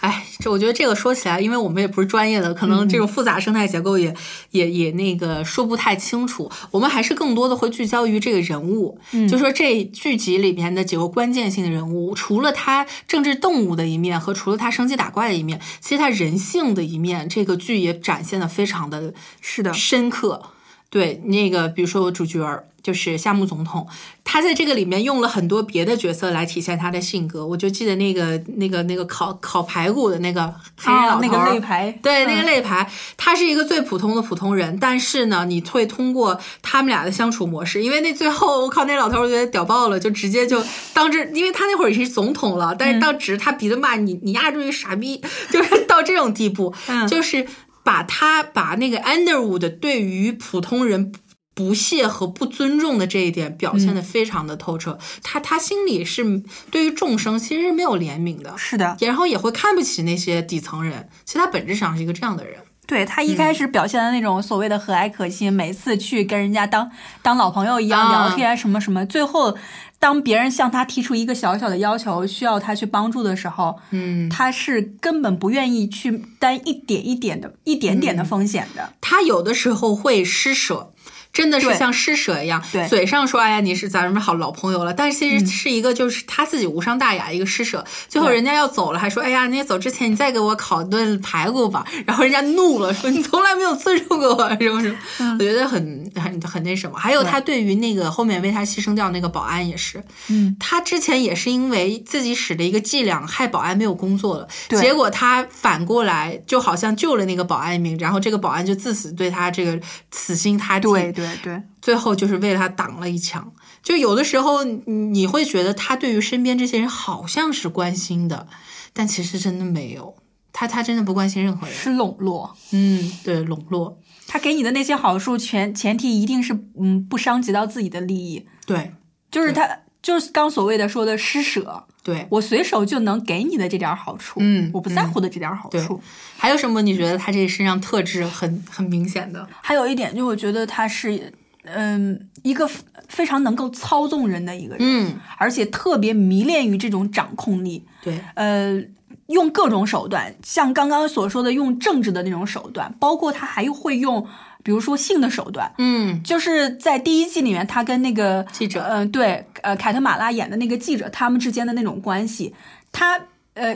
哎，这我觉得这个说起来，因为我们也不是专业的，可能这种复杂生态结构也也也那个说不太清楚。我们还是更多的会聚焦于这个人物，就说这剧集里面的几个关键性的人物，除了他政治动物的一面和除了他升级打怪的一面，其实他人性的一面，这个剧也展现的非常的是的深刻。对，那个比如说主角儿。就是夏目总统，他在这个里面用了很多别的角色来体现他的性格。我就记得那个、那个、那个烤烤排骨的那个黑人老头，那个肋排，对，那个肋排，他是一个最普通的普通人。但是呢，你会通过他们俩的相处模式，因为那最后我靠，那老头我觉得屌爆了，就直接就当着，因为他那会儿已经是总统了，但是当指着他鼻子骂你，你压住一个傻逼，就是到这种地步，就是把他把那个 Underwood 对于普通人。不屑和不尊重的这一点表现的非常的透彻，他他心里是对于众生其实是没有怜悯的，是的，然后也会看不起那些底层人，其实他本质上是一个这样的人。对他一开始表现的那种所谓的和蔼可亲，每次去跟人家当当老朋友一样聊天什么什么，最后当别人向他提出一个小小的要求，需要他去帮助的时候，嗯，他是根本不愿意去担一点一点的一点点的风险的，他有的时候会施舍。真的是像施舍一样，嘴上说哎呀你是咱们好老朋友了，但是其实是一个就是他自己无伤大雅一个施舍。最后人家要走了，还说哎呀你走之前你再给我烤顿排骨吧。然后人家怒了，说你从来没有尊重过我什么什么。我觉得很很很那什么。还有他对于那个后面为他牺牲掉那个保安也是，嗯，他之前也是因为自己使的一个伎俩害保安没有工作了，结果他反过来就好像救了那个保安一命，然后这个保安就自此对他这个死心塌地。对。对对，最后就是为他挡了一枪。就有的时候你会觉得他对于身边这些人好像是关心的，但其实真的没有。他他真的不关心任何人，是笼络。嗯，对，笼络。他给你的那些好处，前前提一定是嗯不伤及到自己的利益。对，就是他就是刚所谓的说的施舍。对我随手就能给你的这点好处，嗯，我不在乎的这点好处。还有什么？你觉得他这身上特质很很明显的？还有一点，就我觉得他是，嗯，一个非常能够操纵人的一个人，嗯，而且特别迷恋于这种掌控力。对，呃，用各种手段，像刚刚所说的用政治的那种手段，包括他还会用。比如说性的手段，嗯，就是在第一季里面，他跟那个记者，嗯，对，呃，凯特马拉演的那个记者，他们之间的那种关系，他呃，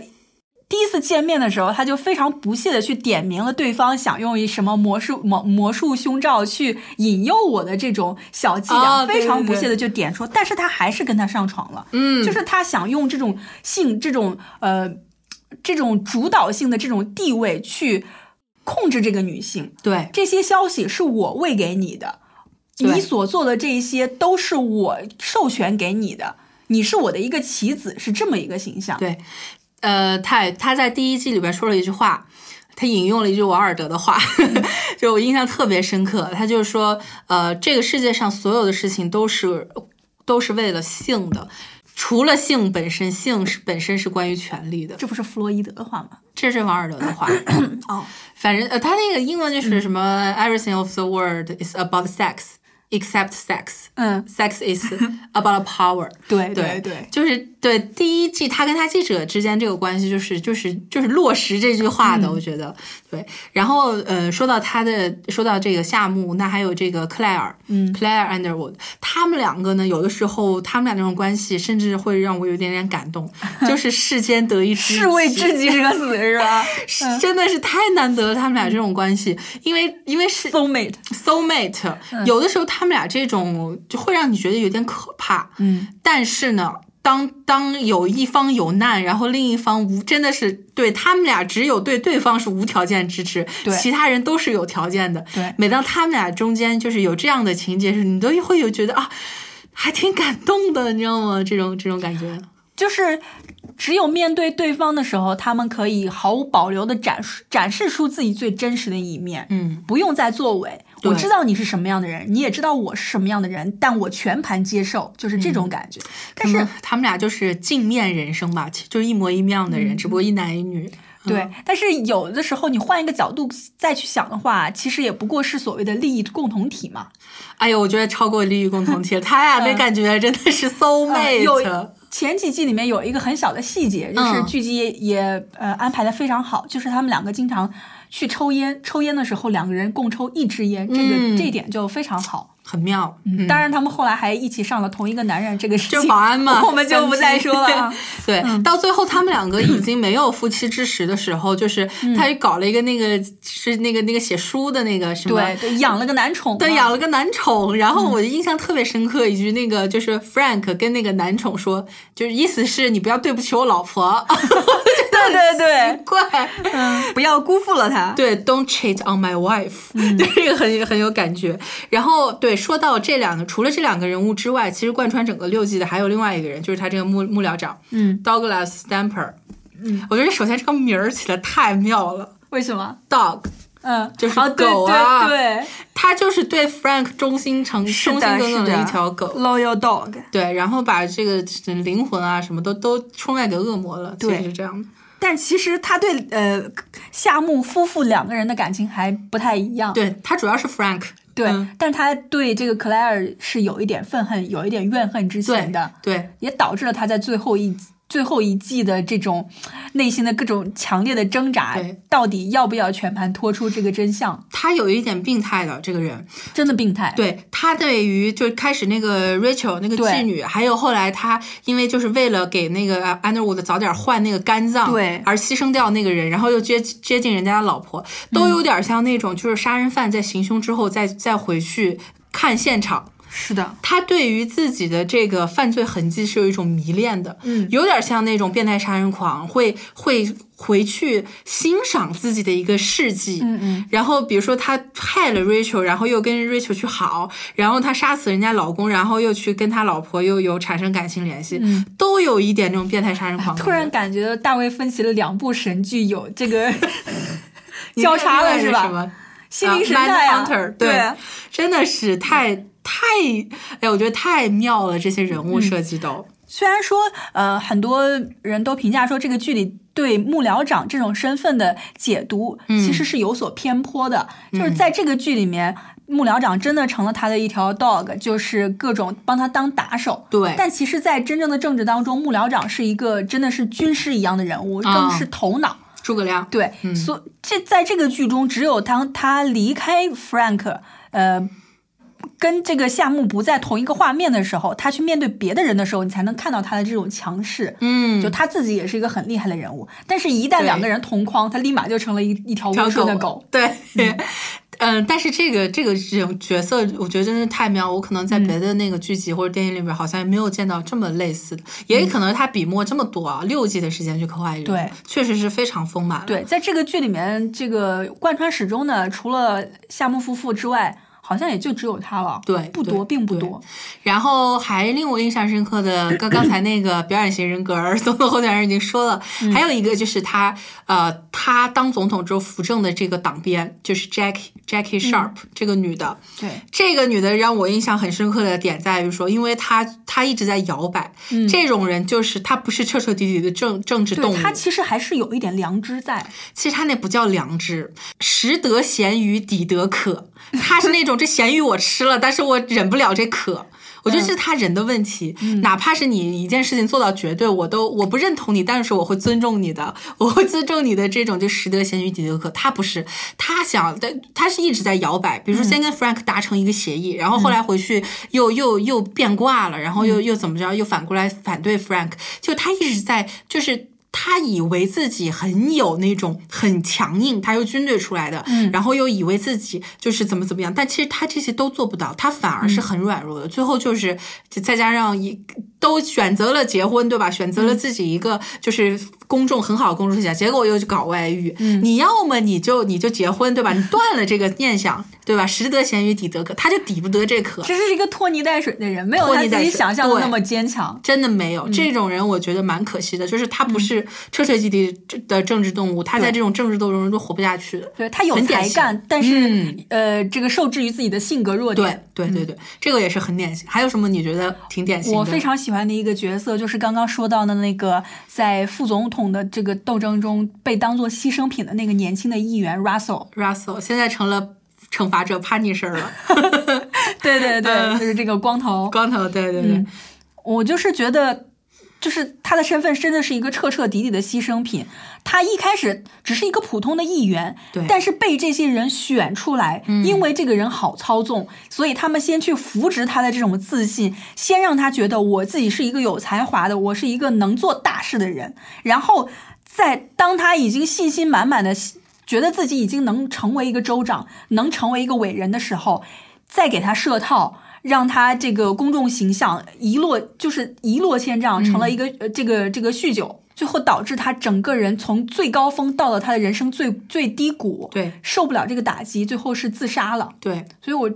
第一次见面的时候，他就非常不屑的去点明了对方想用一什么魔术魔魔术胸罩去引诱我的这种小伎俩，非常不屑的就点出，但是他还是跟他上床了，嗯，就是他想用这种性这种呃这种主导性的这种地位去。控制这个女性，对这些消息是我喂给你的，你所做的这些都是我授权给你的，你是我的一个棋子，是这么一个形象。对，呃，他他在第一季里边说了一句话，他引用了一句瓦尔德的话，(laughs) 就我印象特别深刻。他就是说，呃，这个世界上所有的事情都是都是为了性的，除了性本身，性是本身是关于权力的。这不是弗洛伊德的话吗？这是王尔德的话。(coughs) 哦，反正呃，他那个英文就是什么、Everything of the world is about sex except sex。嗯，Sex is (laughs) about power。对对对，就是对第一季他跟他记者之间这个关系，就是就是就是落实这句话的，我觉得对。然后呃，说到他的，说到这个夏目，那还有这个克莱尔，嗯，Claire Underwood，他们两个呢，有的时候他们俩那种关系，甚至会让我有点点感动，(laughs) 就是世间得一知士 (laughs) 为己知己者死是吧 (laughs) 是真的是太难得了，他们俩这种关系，因为因为是？Soul mate，soul mate，、有的时候他们俩这种就会让你觉得有点可怕，嗯，但是呢，当当有一方有难，然后另一方无，真的是对他们俩只有对对方是无条件支持，对其他人都是有条件的。对每当他们俩中间就是有这样的情节时，你都会有觉得啊，还挺感动的，你知道吗？这种这种感觉。就是只有面对对方的时候，他们可以毫无保留的展示展示出自己最真实的一面，嗯，不用再作伪。对我知道你是什么样的人，你也知道我是什么样的人，但我全盘接受，就是这种感觉。但是他们俩就是镜面人生吧，就是一模一样的人，只不过一男一女。对，但是有的时候你换一个角度再去想的话，其实也不过是所谓的利益共同体嘛。哎呦，我觉得超过利益共同体了，他俩那嗯感觉真的是 soul 呃 mate。有前几季里面有一个很小的细节，就是嗯剧集也,、也呃安排的非常好，就是他们两个经常去抽烟，抽烟的时候两个人共抽一支烟，这个、嗯这一点就非常好。很妙。嗯当然，他们后来还一起上了同一个男人，这个事情就是保安嘛，(laughs) 我们就不再说了啊。(laughs) 对，到最后他们两个已经没有夫妻之实的时候，就是他搞了一个那个是那个那个写书的那个什么。对对，养了个男宠嘛，对，养了个男宠，然后我印象特别深刻一句，那个就是 Frank 跟那个男宠说，就是意思是你不要对不起我老婆，(laughs) 对对对，怪，嗯，不要辜负了他。对，Don't cheat on my wife，、对这个很很有感觉。然后对，说到这两个，除了这两个人物之外，其实贯穿整个六季的还有另外一个人，就是他这个幕幕僚长，嗯，Douglas Stamper。嗯，我觉得首先这个名儿起的太妙了为什么？，Dog，嗯，就是狗啊对对，他就是对 Frank 忠心诚是忠心耿耿的，一条狗。，loyal dog。对，然后把这个灵魂啊什么都都出卖给恶魔了，其对实是这样的。但其实他对呃夏目夫妇两个人的感情还不太一样。对他主要是 Frank，对，嗯。但他对这个克莱尔是有一点愤恨，有一点怨恨之情的，对，也导致了他在最后一最后一季的这种内心的各种强烈的挣扎对，到底要不要全盘托出这个真相？他有一点病态的这个人，真的病态。对他对于就开始那个 Rachel 那个妓女，还有后来他因为就是为了给那个 Underwood 早点换那个肝脏，对而牺牲掉那个人，然后又接接近人家的老婆，都有点像那种就是杀人犯在行凶之后再再回去看现场。是的，他对于自己的这个犯罪痕迹是有一种迷恋的，嗯。有点像那种变态杀人狂，会会回去欣赏自己的一个事迹，嗯嗯，然后比如说他害了 Rachel，然后又跟 Rachel 去好，然后他杀死人家老公，然后又去跟他老婆又有产生感情联系，嗯。都有一点这种变态杀人狂。突然感觉。大卫芬奇的两部神剧有这个 (laughs) 交叉了是吧？什么？心灵神啊探呀、Mindhunter，对。对，真的是太太，哎，我觉得太妙了，这些人物设计都。虽然说，呃，很多人都评价说这个剧里对幕僚长这种身份的解读其实是有所偏颇的，就是在这个剧里面。幕僚长真的成了他的一条 dog，就是各种帮他当打手。对但其实，在真正的政治当中，幕僚长是一个真的是军师一样的人物，啊更是头脑。诸葛亮，对，所这在这个剧中，只有当他离开 Frank，呃，跟这个夏目不在同一个画面的时候，他去面对别的人的时候，你才能看到他的这种强势。嗯，就他自己也是一个很厉害的人物，但是一旦两个人同框，他立马就成了一一条条温顺的狗。对，(laughs) 嗯、但是这个这个这种角色，我觉得真是太妙。我可能在别的那个剧集或者电影里边，好像也没有见到这么类似的。也可能他笔墨这么多啊，六季的时间去刻画一个人，对确实是非常丰满。，对，在这个剧里面，这个贯穿始终的，除了夏目夫妇之外，好像也就只有他了，对，不多，并不多。然后还令我印象深刻的，刚 (coughs) 刚才那个表演型人格总统候选人已经说了，嗯还有一个就是他呃，他当总统之后扶正的这个党鞭就是 Jackie Jackie Sharp、这个女的，对，这个女的让我印象很深刻的点在于说，因为她她一直在摇摆，这种人就是她不是彻彻底底的政政治动物，她其实还是有一点良知在。其实她那不叫良知，食得咸鱼抵得渴。他是那种这咸鱼我吃了，但是我忍不了这渴。我觉得这是他人的问题，哪怕是你一件事情做到绝对，我都我不认同你，但是我会尊重你的，(laughs) 我会尊重你的这种就食得咸鱼抵得渴。他不是，他想的，他是一直在摇摆，比如说先跟 Frank 达成一个协议，然后后来回去又又又变卦了，然后又又怎么着，又反过来反对 Frank，就他一直在就是。他以为自己很有那种很强硬，他又军队出来的，然后又以为自己就是怎么怎么样，但其实他这些都做不到，他反而是很软弱的。最后就是再加上一都选择了结婚，对吧？选择了自己一个就是公众很好的公众形象，结果又去搞外遇。你要么你就你就结婚，对吧？你断了这个念想，对吧？食得咸鱼抵得渴，他就抵不得这渴。这是一个拖泥带水的人，没有他自己想象的那么坚强。真的没有、这种人，我觉得蛮可惜的。就是他不是彻彻底底的政治动物，他在这种政治斗争中都活不下去的。对他有才干，但是、嗯呃，这个受制于自己的性格弱对点。对对对，这个也是很典型。还有什么你觉得挺典型的？我非常喜欢的一个角色，就是刚刚说到的那个在副总统的这个斗争中被当做牺牲品的那个年轻的议员 Russell。Russell 现在成了惩罚者 Punisher 了，(laughs) 对对对，嗯就是这个光头。光头，对对对，嗯我就是觉得，就是他的身份真的是一个彻彻底底的牺牲品。他一开始只是一个普通的议员，对但是被这些人选出来，因为这个人好操纵，所以他们先去扶植他的这种自信，先让他觉得我自己是一个有才华的，我是一个能做大事的人，然后在当他已经信心满满的。觉得自己已经能成为一个州长，能成为一个伟人的时候，再给他设套，让他这个公众形象一落就是一落千丈，成了一个、呃这个这个酗酒，最后导致他整个人从最高峰到了他的人生最最低谷，对。受不了这个打击，最后是自杀了。对，所以我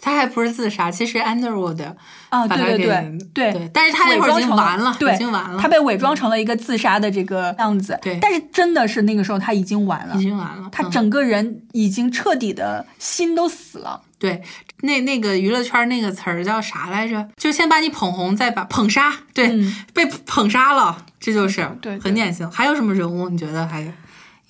他还不是自杀，其实 Underwood 对对对对对，但是他那会儿已经完了，对，已经完了，他被伪装成了一个自杀的这个样子，对但是真的是那个时候他已经完了已，经完了，嗯他整个人已经彻底的心都死了。对，那那个娱乐圈那个词儿叫啥来着？就先把你捧红，再把捧杀，对，嗯被捧杀了，这就是对对很典型。还有什么人物？你觉得还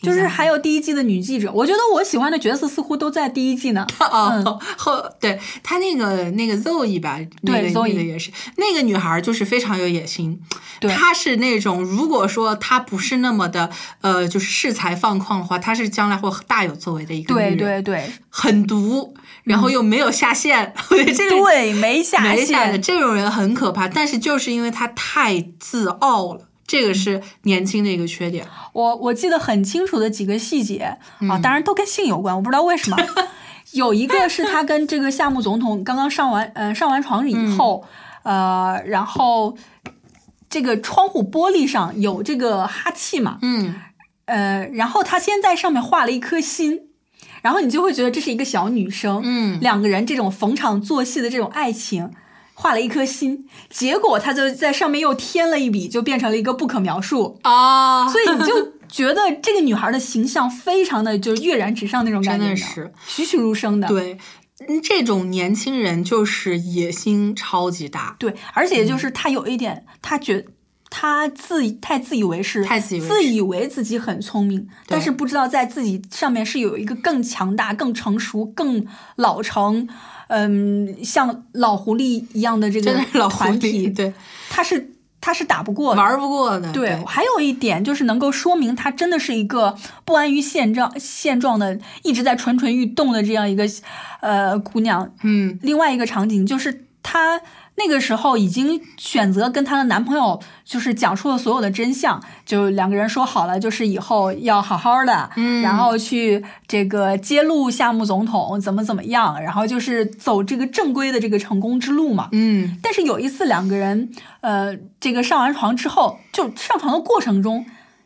就是还有第一季的女记者，我觉得我喜欢的角色似乎都在第一季呢。(laughs) 哦，后对他那个那个 Zoe 吧，那个对 Zoe 那个也是那个女孩，就是非常有野心。对她是那种如果说她不是那么的呃，就是恃才放旷的话，她是将来会大有作为的一个对女人，对对很毒，然后又没有下限，(laughs) 我觉得这个对，没下没下的。这种人很可怕，但是就是因为他太自傲了，这个是年轻的一个缺点。我我记得很清楚的几个细节嗯啊，当然都跟性有关，我不知道为什么。(laughs) 有一个是他跟这个夏目总统刚刚上完呃上完床以后，嗯呃，然后这个窗户玻璃上有这个哈气嘛，嗯，呃，然后他先在上面画了一颗心，然后你就会觉得这是一个小女生，嗯两个人这种逢场作戏的这种爱情，画了一颗心，结果他就在上面又添了一笔，就变成了一个不可描述，啊，所以你就觉得这个女孩的形象非常的就是跃然纸上那种感觉，真的是。栩栩如生的，对，嗯这种年轻人就是野心超级大。对，而且就是他有一点，他觉他自太自以为是，太自以为是。自以为自己很聪明，但是不知道在自己上面是有一个更强大、更成熟、更老成，嗯，像老狐狸一样的这个老团体，对，他是他是打不过的。玩不过的，对，还有一点就是能够说明他真的是一个不安于现状、现状的，一直在蠢蠢欲动的这样一个呃姑娘。嗯，另外一个场景就是她那个时候已经选择跟她的男朋友就是讲述了所有的真相，就两个人说好了，就是以后要好好的，嗯然后去这个揭露夏目总统怎么怎么样，然后就是走这个正规的这个成功之路嘛。嗯，但是有一次两个人，呃，这个上完床之后，就上床的过程中，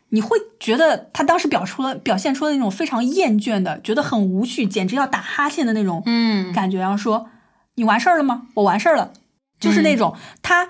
你会觉得他当时表出了表现出了那种非常厌倦的，觉得很无趣，简直要打哈欠的那种嗯感觉。然后说：“你完事儿了吗？我完事儿了。”就是那种他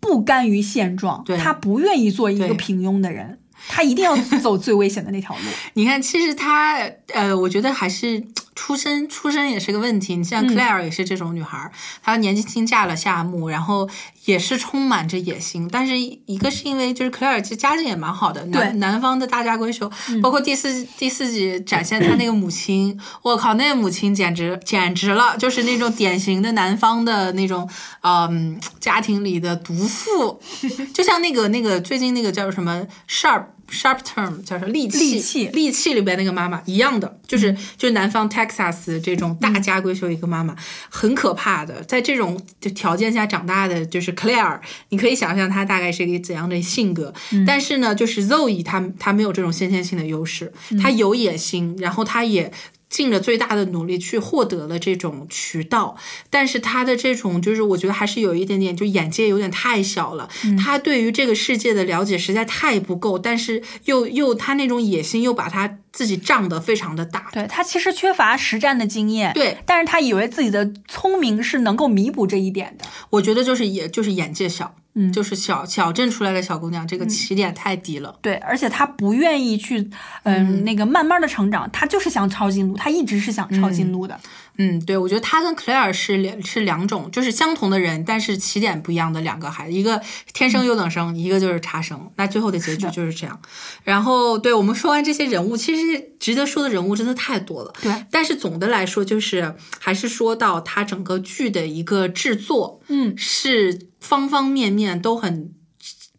不甘于现状，对他不愿意做一个平庸的人，他一定要走最危险的那条路。(laughs) 你看，其实他呃，我觉得还是出身出身也是个问题。你像 Claire 也是这种女孩儿，她年纪轻嫁了夏目，然后也是充满着野心。但是一个是因为就是 Claire 其实家境也蛮好的，对南南方的大家闺秀，包括第四第四集展现她那个母亲，我靠，那个母亲简直简直了，就是那种典型的南方的那种嗯家庭里的毒妇，(laughs) 就像那个那个最近那个叫什么 Sharp。Sharp term 叫什么利器？利器利器里边那个妈妈一样的，就是、就是南方 Texas 这种大家闺秀一个妈妈，很可怕的。在这种就条件下长大的，就是 Claire，你可以想象她大概是一个怎样的性格。但是呢，就是 Zoe 她她没有这种先天性的优势，她有野心，然后她也。尽了最大的努力去获得了这种渠道，但是他的这种就是我觉得还是有一点点就眼界有点太小了，他对于这个世界的了解实在太不够，但是又又他那种野心又把他自己仗得非常的大，对他其实缺乏实战的经验，对，但是他以为自己的聪明是能够弥补这一点的。我觉得就是也就是眼界小，嗯就是小小镇出来的小姑娘，这个起点太低了。对，而且她不愿意去，嗯，那个慢慢的成长，她就是想抄近路，她一直是想抄近路的。嗯，对，我觉得他跟 Claire 是两是两种，就是相同的人，但是起点不一样的两个孩子，一个天生优等生，一个就是差生。那最后的结局就是这样。然后，对我们说完这些人物，其实值得说的人物真的太多了。对，但是总的来说，就是还是说到他整个剧的一个制作，嗯，是方方面面都很。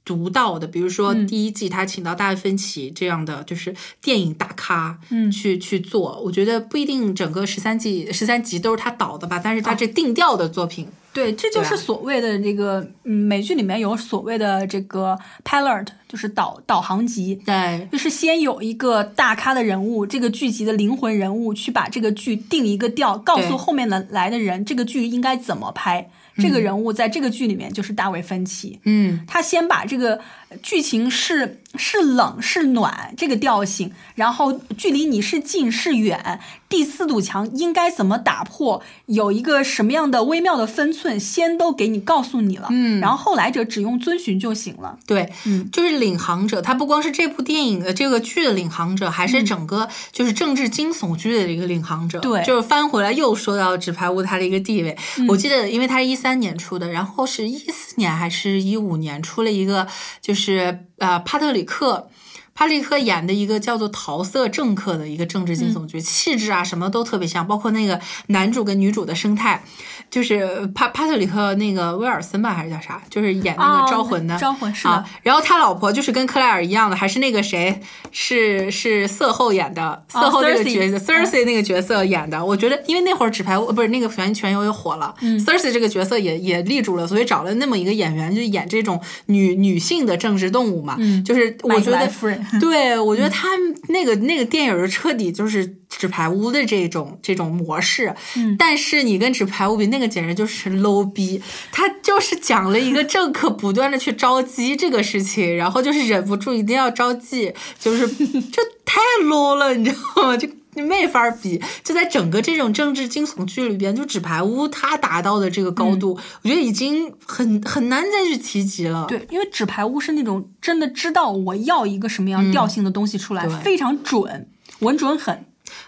独到的，比如说嗯第一季他请到大卫芬奇这样的就是电影大咖，嗯去去做，我觉得不一定整个十三季十三集都是他导的吧，但是他这定调的作品，对，这就是所谓的这个，嗯，美剧里面有所谓的这个 pilot，就是导导航集。对就是先有一个大咖的人物，这个剧集的灵魂人物，去把这个剧定一个调，告诉后面的来的人，这个剧应该怎么拍。这个人物在这个剧里面就是大卫芬奇，嗯，他先把这个剧情是是冷是暖这个调性，然后距离你是近是远，第四堵墙应该怎么打破，有一个什么样的微妙的分寸，先都给你告诉你了，嗯然后后来者只用遵循就行了。对，嗯，就是领航者，他不光是这部电影的这个剧的领航者，还是整个就是政治惊悚剧的一个领航者。嗯对就是翻回来又说到纸牌屋它的一个地位。嗯我记得，因为它是一三年出的，然后是一四年还是一五年出了一个，就是是呃帕特里克。帕特里克演的一个叫做桃色政客的一个政治惊嗯悚剧，气质啊什么都特别像，包括那个男主跟女主的生态，就是帕帕特里克那个威尔森吧，还是叫啥？就是演那个招魂的，哦招魂是的啊，然后他老婆就是跟克莱尔一样的，还是那个谁，是是色后演的，色后那个角色、Thursy 那个角色演的。我觉得，因为那会儿纸牌屋不是那个全全游也火了、，Thursy 这个角色也也立住了，所以找了那么一个演员，就演这种女女性的政治动物嘛。嗯就是我觉得夫人对，我觉得他那个那个电影就彻底就是纸牌屋的这种这种模式，嗯但是你跟纸牌屋比，那个简直就是 low 逼，他就是讲了一个政客不断的去招妓这个事情，然后就是忍不住一定要招妓，就是 (laughs) 这太 low 了，你知道吗？就。你没法比，就在整个这种政治惊悚剧里边，就纸牌屋它达到的这个高度，我觉得已经很很难再去提及了。对，因为纸牌屋是那种真的知道我要一个什么样调性的东西出来，嗯非常准，稳准狠。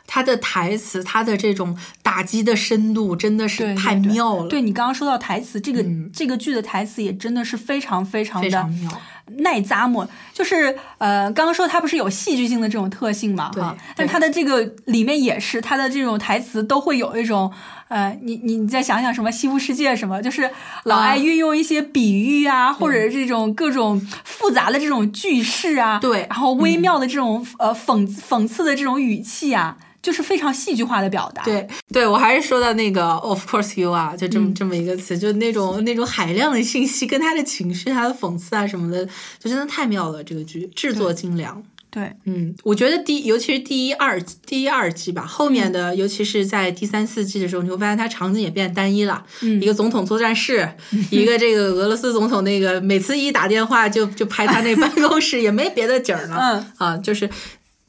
他的台词，他的这种打击的深度真的是对，太妙了，对你刚刚说到台词，这个、嗯这个剧的台词也真的是非常非常的非常妙。耐咂摸。就是呃，刚刚说它不是有戏剧性的这种特性嘛，对哈，对但它的这个里面也是它的这种台词都会有一种呃，你你你再想想什么西部世界什么，就是老爱啊运用一些比喻啊，或者是这种各种复杂的这种句式啊，对然后微妙的这种、呃讽讽刺的这种语气啊。就是非常戏剧化的表达，对对，我还是说到那个 of course you 啊，就这么、嗯这么一个词，就那种那种海量的信息跟他的情绪、他的讽刺啊什么的，就真的太妙了。这个剧制作精良，对，嗯，我觉得第，尤其是第一二第一二季吧，后面的，尤其是在第三四季的时候，你会发现它场景也变单一了。嗯一个总统作战室，一个这个俄罗斯总统那个，每次一打电话就就拍他那办公室，也没别的景儿了。嗯啊，就是。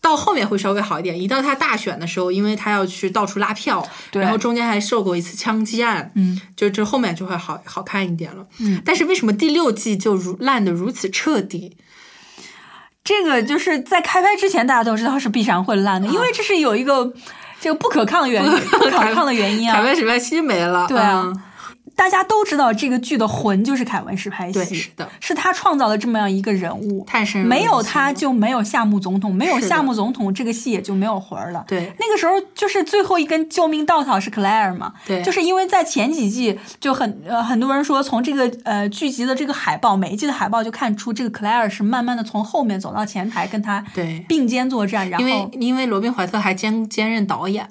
到后面会稍微好一点，一到他大选的时候，因为他要去到处拉票，然后中间还受过一次枪击案，嗯，就这后面就会好好看一点了。嗯，但是为什么第六季就如烂的如此彻底？这个就是在开拍之前大家都知道是必然会烂的，因为这是有一个这个不可抗的原因，(laughs) 不可抗的原因啊。凯文史派西没了，对啊嗯大家都知道这个剧的魂就是凯文史派对，西，是的，是他创造了这么样一个人物，太深入没有他就没有夏目总统，没有夏目总统这个戏也就没有魂儿了。对。那个时候就是最后一根救命稻草是 Claire 嘛，对。就是因为在前几季就很呃很多人说从这个呃剧集的这个海报，每一季的海报就看出这个 Claire 是慢慢的从后面走到前台跟他对。并肩作战，然因为后。因为罗宾怀特还兼兼任导演，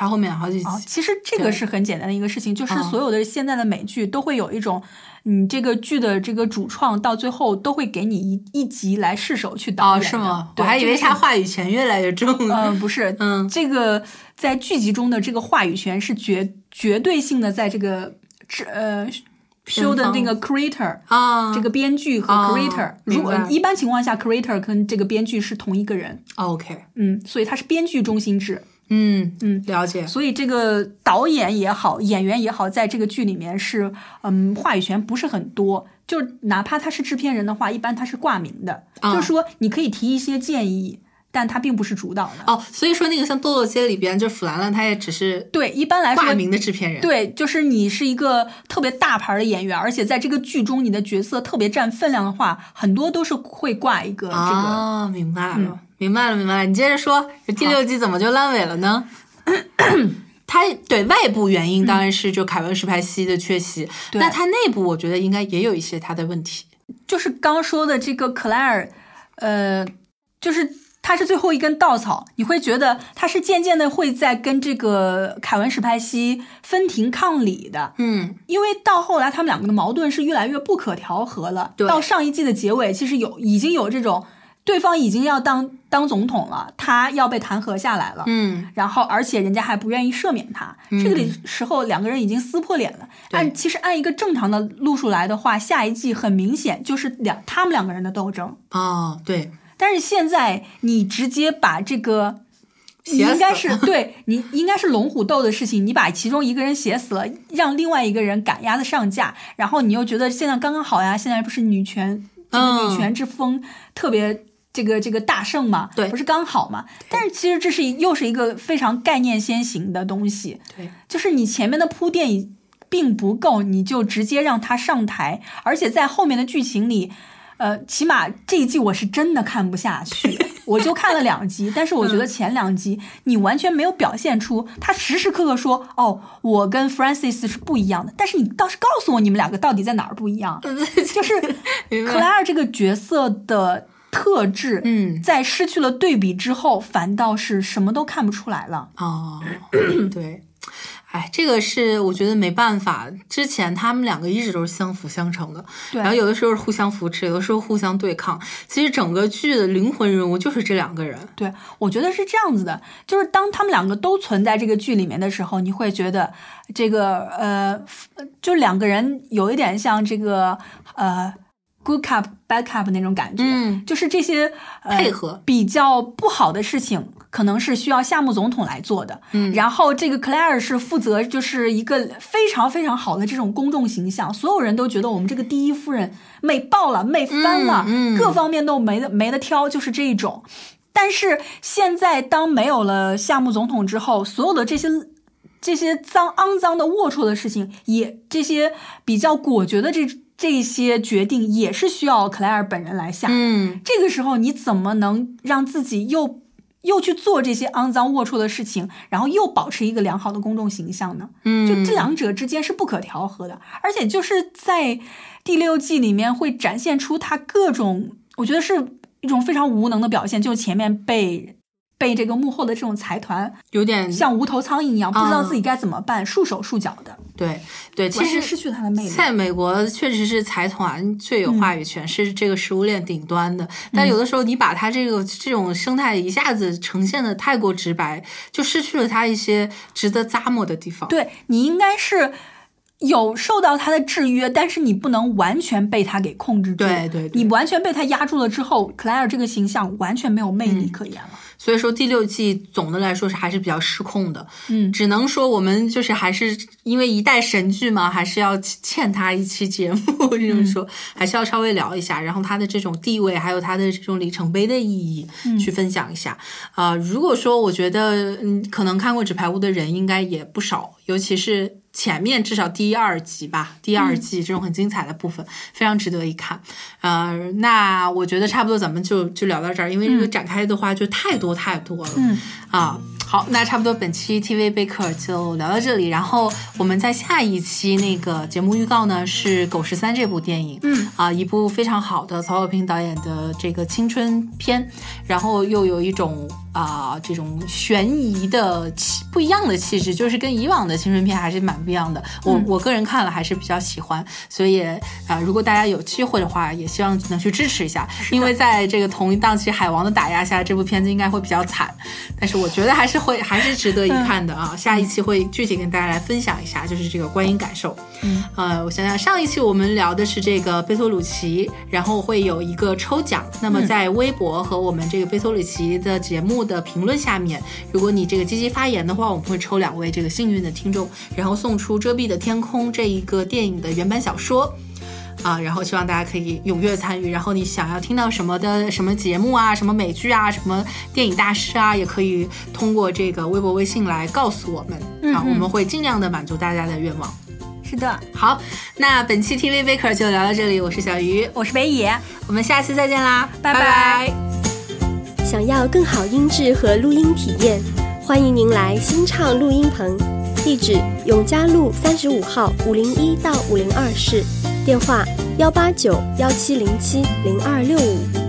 他后面好几集、啊，其实这个是很简单的一个事情，就是嗯所有的现在的美剧都会有一种，你这个剧的这个主创到最后都会给你一一集来试手去导哦，演的。是吗？我还以为他话语权越来越重了。嗯，(laughs) 不是，嗯这个在剧集中的这个话语权是绝绝对性的，在这个这呃 show 的那个 creator。啊，这个编剧和哦 creator，、如果一般情况下，creator 跟这个编剧是同一个人，OK，嗯，所以它是编剧中心制，嗯嗯，了解。所以这个导演也好，演员也好，在这个剧里面是，嗯，话语权不是很多。就哪怕他是制片人的话，一般他是挂名的，啊就是说你可以提一些建议，但他并不是主导的。哦，所以说那个像《堕落街》里边，就弗兰兰，他也只是对，一般来说挂，名的制片人。对，就是你是一个特别大牌的演员，而且在这个剧中你的角色特别占分量的话，很多都是会挂一个这个。啊，明白了，明白了，明白了。你接着说，这第六季怎么就烂尾了呢？(coughs) 它对外部原因当然是就凯文史派西的缺席，对那它内部我觉得应该也有一些它的问题。就是刚说的这个 Claire，呃，就是他是最后一根稻草，你会觉得他是渐渐的会在跟这个凯文史派西分庭抗礼的，嗯，因为到后来他们两个的矛盾是越来越不可调和了。对。到上一季的结尾，其实有已经有这种对方已经要当当总统了，他要被弹劾下来了，嗯，然后而且人家还不愿意赦免他，这个里时候两个人已经撕破脸了。按其实按一个正常的路数来的话，下一季很明显就是两他们两个人的斗争。哦，对，但是现在你直接把这个，你应该是对你应该是龙虎斗的事情，你把其中一个人写死了，让另外一个人赶鸭子上架，然后你又觉得现在刚刚好呀，现在不是女权这个嗯女权之风特别。这个这个大胜嘛，对不是刚好嘛？但是其实这是又是一个非常概念先行的东西，对，就是你前面的铺垫已并不够，你就直接让他上台，而且在后面的剧情里，呃，起码这一季我是真的看不下去，(laughs) 我就看了两集，但是我觉得前两集你完全没有表现出他时时刻刻说哦，我跟 Francis 是不一样的，但是你倒是告诉我你们两个到底在哪儿不一样，(laughs) 就是 (laughs) 克莱尔这个角色的特质，嗯，在失去了对比之后，反倒是什么都看不出来了。哦，对，哎，这个是我觉得没办法。之前他们两个一直都是相辅相成的，对然后有的时候是互相扶持，有的时候互相对抗。其实整个剧的灵魂人物就是这两个人。对，我觉得是这样子的，就是当他们两个都存在这个剧里面的时候，你会觉得这个呃，就两个人有一点像这个呃，good cup bad cup 那种感觉，嗯。就是这些、呃、配合。比较不好的事情。可能是需要夏目总统来做的，嗯。然后这个 Claire 是负责就是一个非常非常好的这种公众形象，所有人都觉得我们这个第一夫人美爆了，美翻了，嗯嗯。各方面都没得没得挑，就是这一种。但是现在当没有了夏目总统之后，所有的这些这些脏肮脏的龌龊的事情，也这些比较果决的这这些决定，也是需要克莱尔本人来下。嗯，这个时候你怎么能让自己又又去做这些肮脏龌龊的事情，然后又保持一个良好的公众形象呢？嗯，就这两者之间是不可调和的，而且就是在第六季里面会展现出他各种，我觉得是一种非常无能的表现，就前面被被这个幕后的这种财团有点像无头苍蝇一样，不知道自己该怎么办，束手束脚的。对对，其实失去他的魅力。在美国，确实是财团最有话语权，是这个食物链顶端的。但有的时候，你把它这个这种生态一下子呈现的太过直白，就失去了它一些值得咂摸的地方。对你应该是。有受到他的制约，但是你不能完全被他给控制住。对对，你完全被他压住了之后，克莱尔这个形象完全没有魅力可言了。所以说第六季总的来说是还是比较失控的。嗯，只能说我们就是还是因为一代神剧嘛，还是要欠他一期节目，这 (laughs) 么说还是要稍微聊一下，然后他的这种地位，还有他的这种里程碑的意义去分享一下。啊，如果说我觉得嗯，可能看过《纸牌屋》的人应该也不少，尤其是。前面至少第一二集吧，第二季这种很精彩的部分非常值得一看。呃，那我觉得差不多，咱们就就聊到这儿，因为这个展开的话就太多太多了。嗯啊。好，那差不多本期 TV 贝克就聊到这里。然后我们在下一期那个节目预告呢是《狗十三》这部电影，嗯啊，一部非常好的曹保平导演的这个青春片，然后又有一种啊这种悬疑的气不一样的气质，就是跟以往的青春片还是蛮不一样的。我我个人看了还是比较喜欢，所以啊，如果大家有机会的话，也希望能去支持一下，因为在这个同一档期海王的打压下，这部片子应该会比较惨，但是我觉得还是。会还是值得一看的啊！下一期会具体跟大家来分享一下，就是这个观影感受。嗯，呃，我想想，上一期我们聊的是这个贝托鲁奇，然后会有一个抽奖。那么在微博和我们这个贝托鲁奇的节目的评论下面，如果你这个积极发言的话，我们会抽两位这个幸运的听众，然后送出《遮蔽的天空》这一个电影的原版小说。啊，然后希望大家可以踊跃参与。然后你想要听到什么的什么节目啊，什么美剧啊，什么电影大师啊，也可以通过这个微博、微信来告诉我们啊，我们会尽量的满足大家的愿望。是的，好，那本期 TV Baker 就聊到这里。我是小鱼，我是北野，我们下期再见啦，拜拜。想要更好音质和录音体验，欢迎您来新唱录音棚，地址永嘉路三十五号五零一到五零二室。电话：幺八九幺七零七零二六五。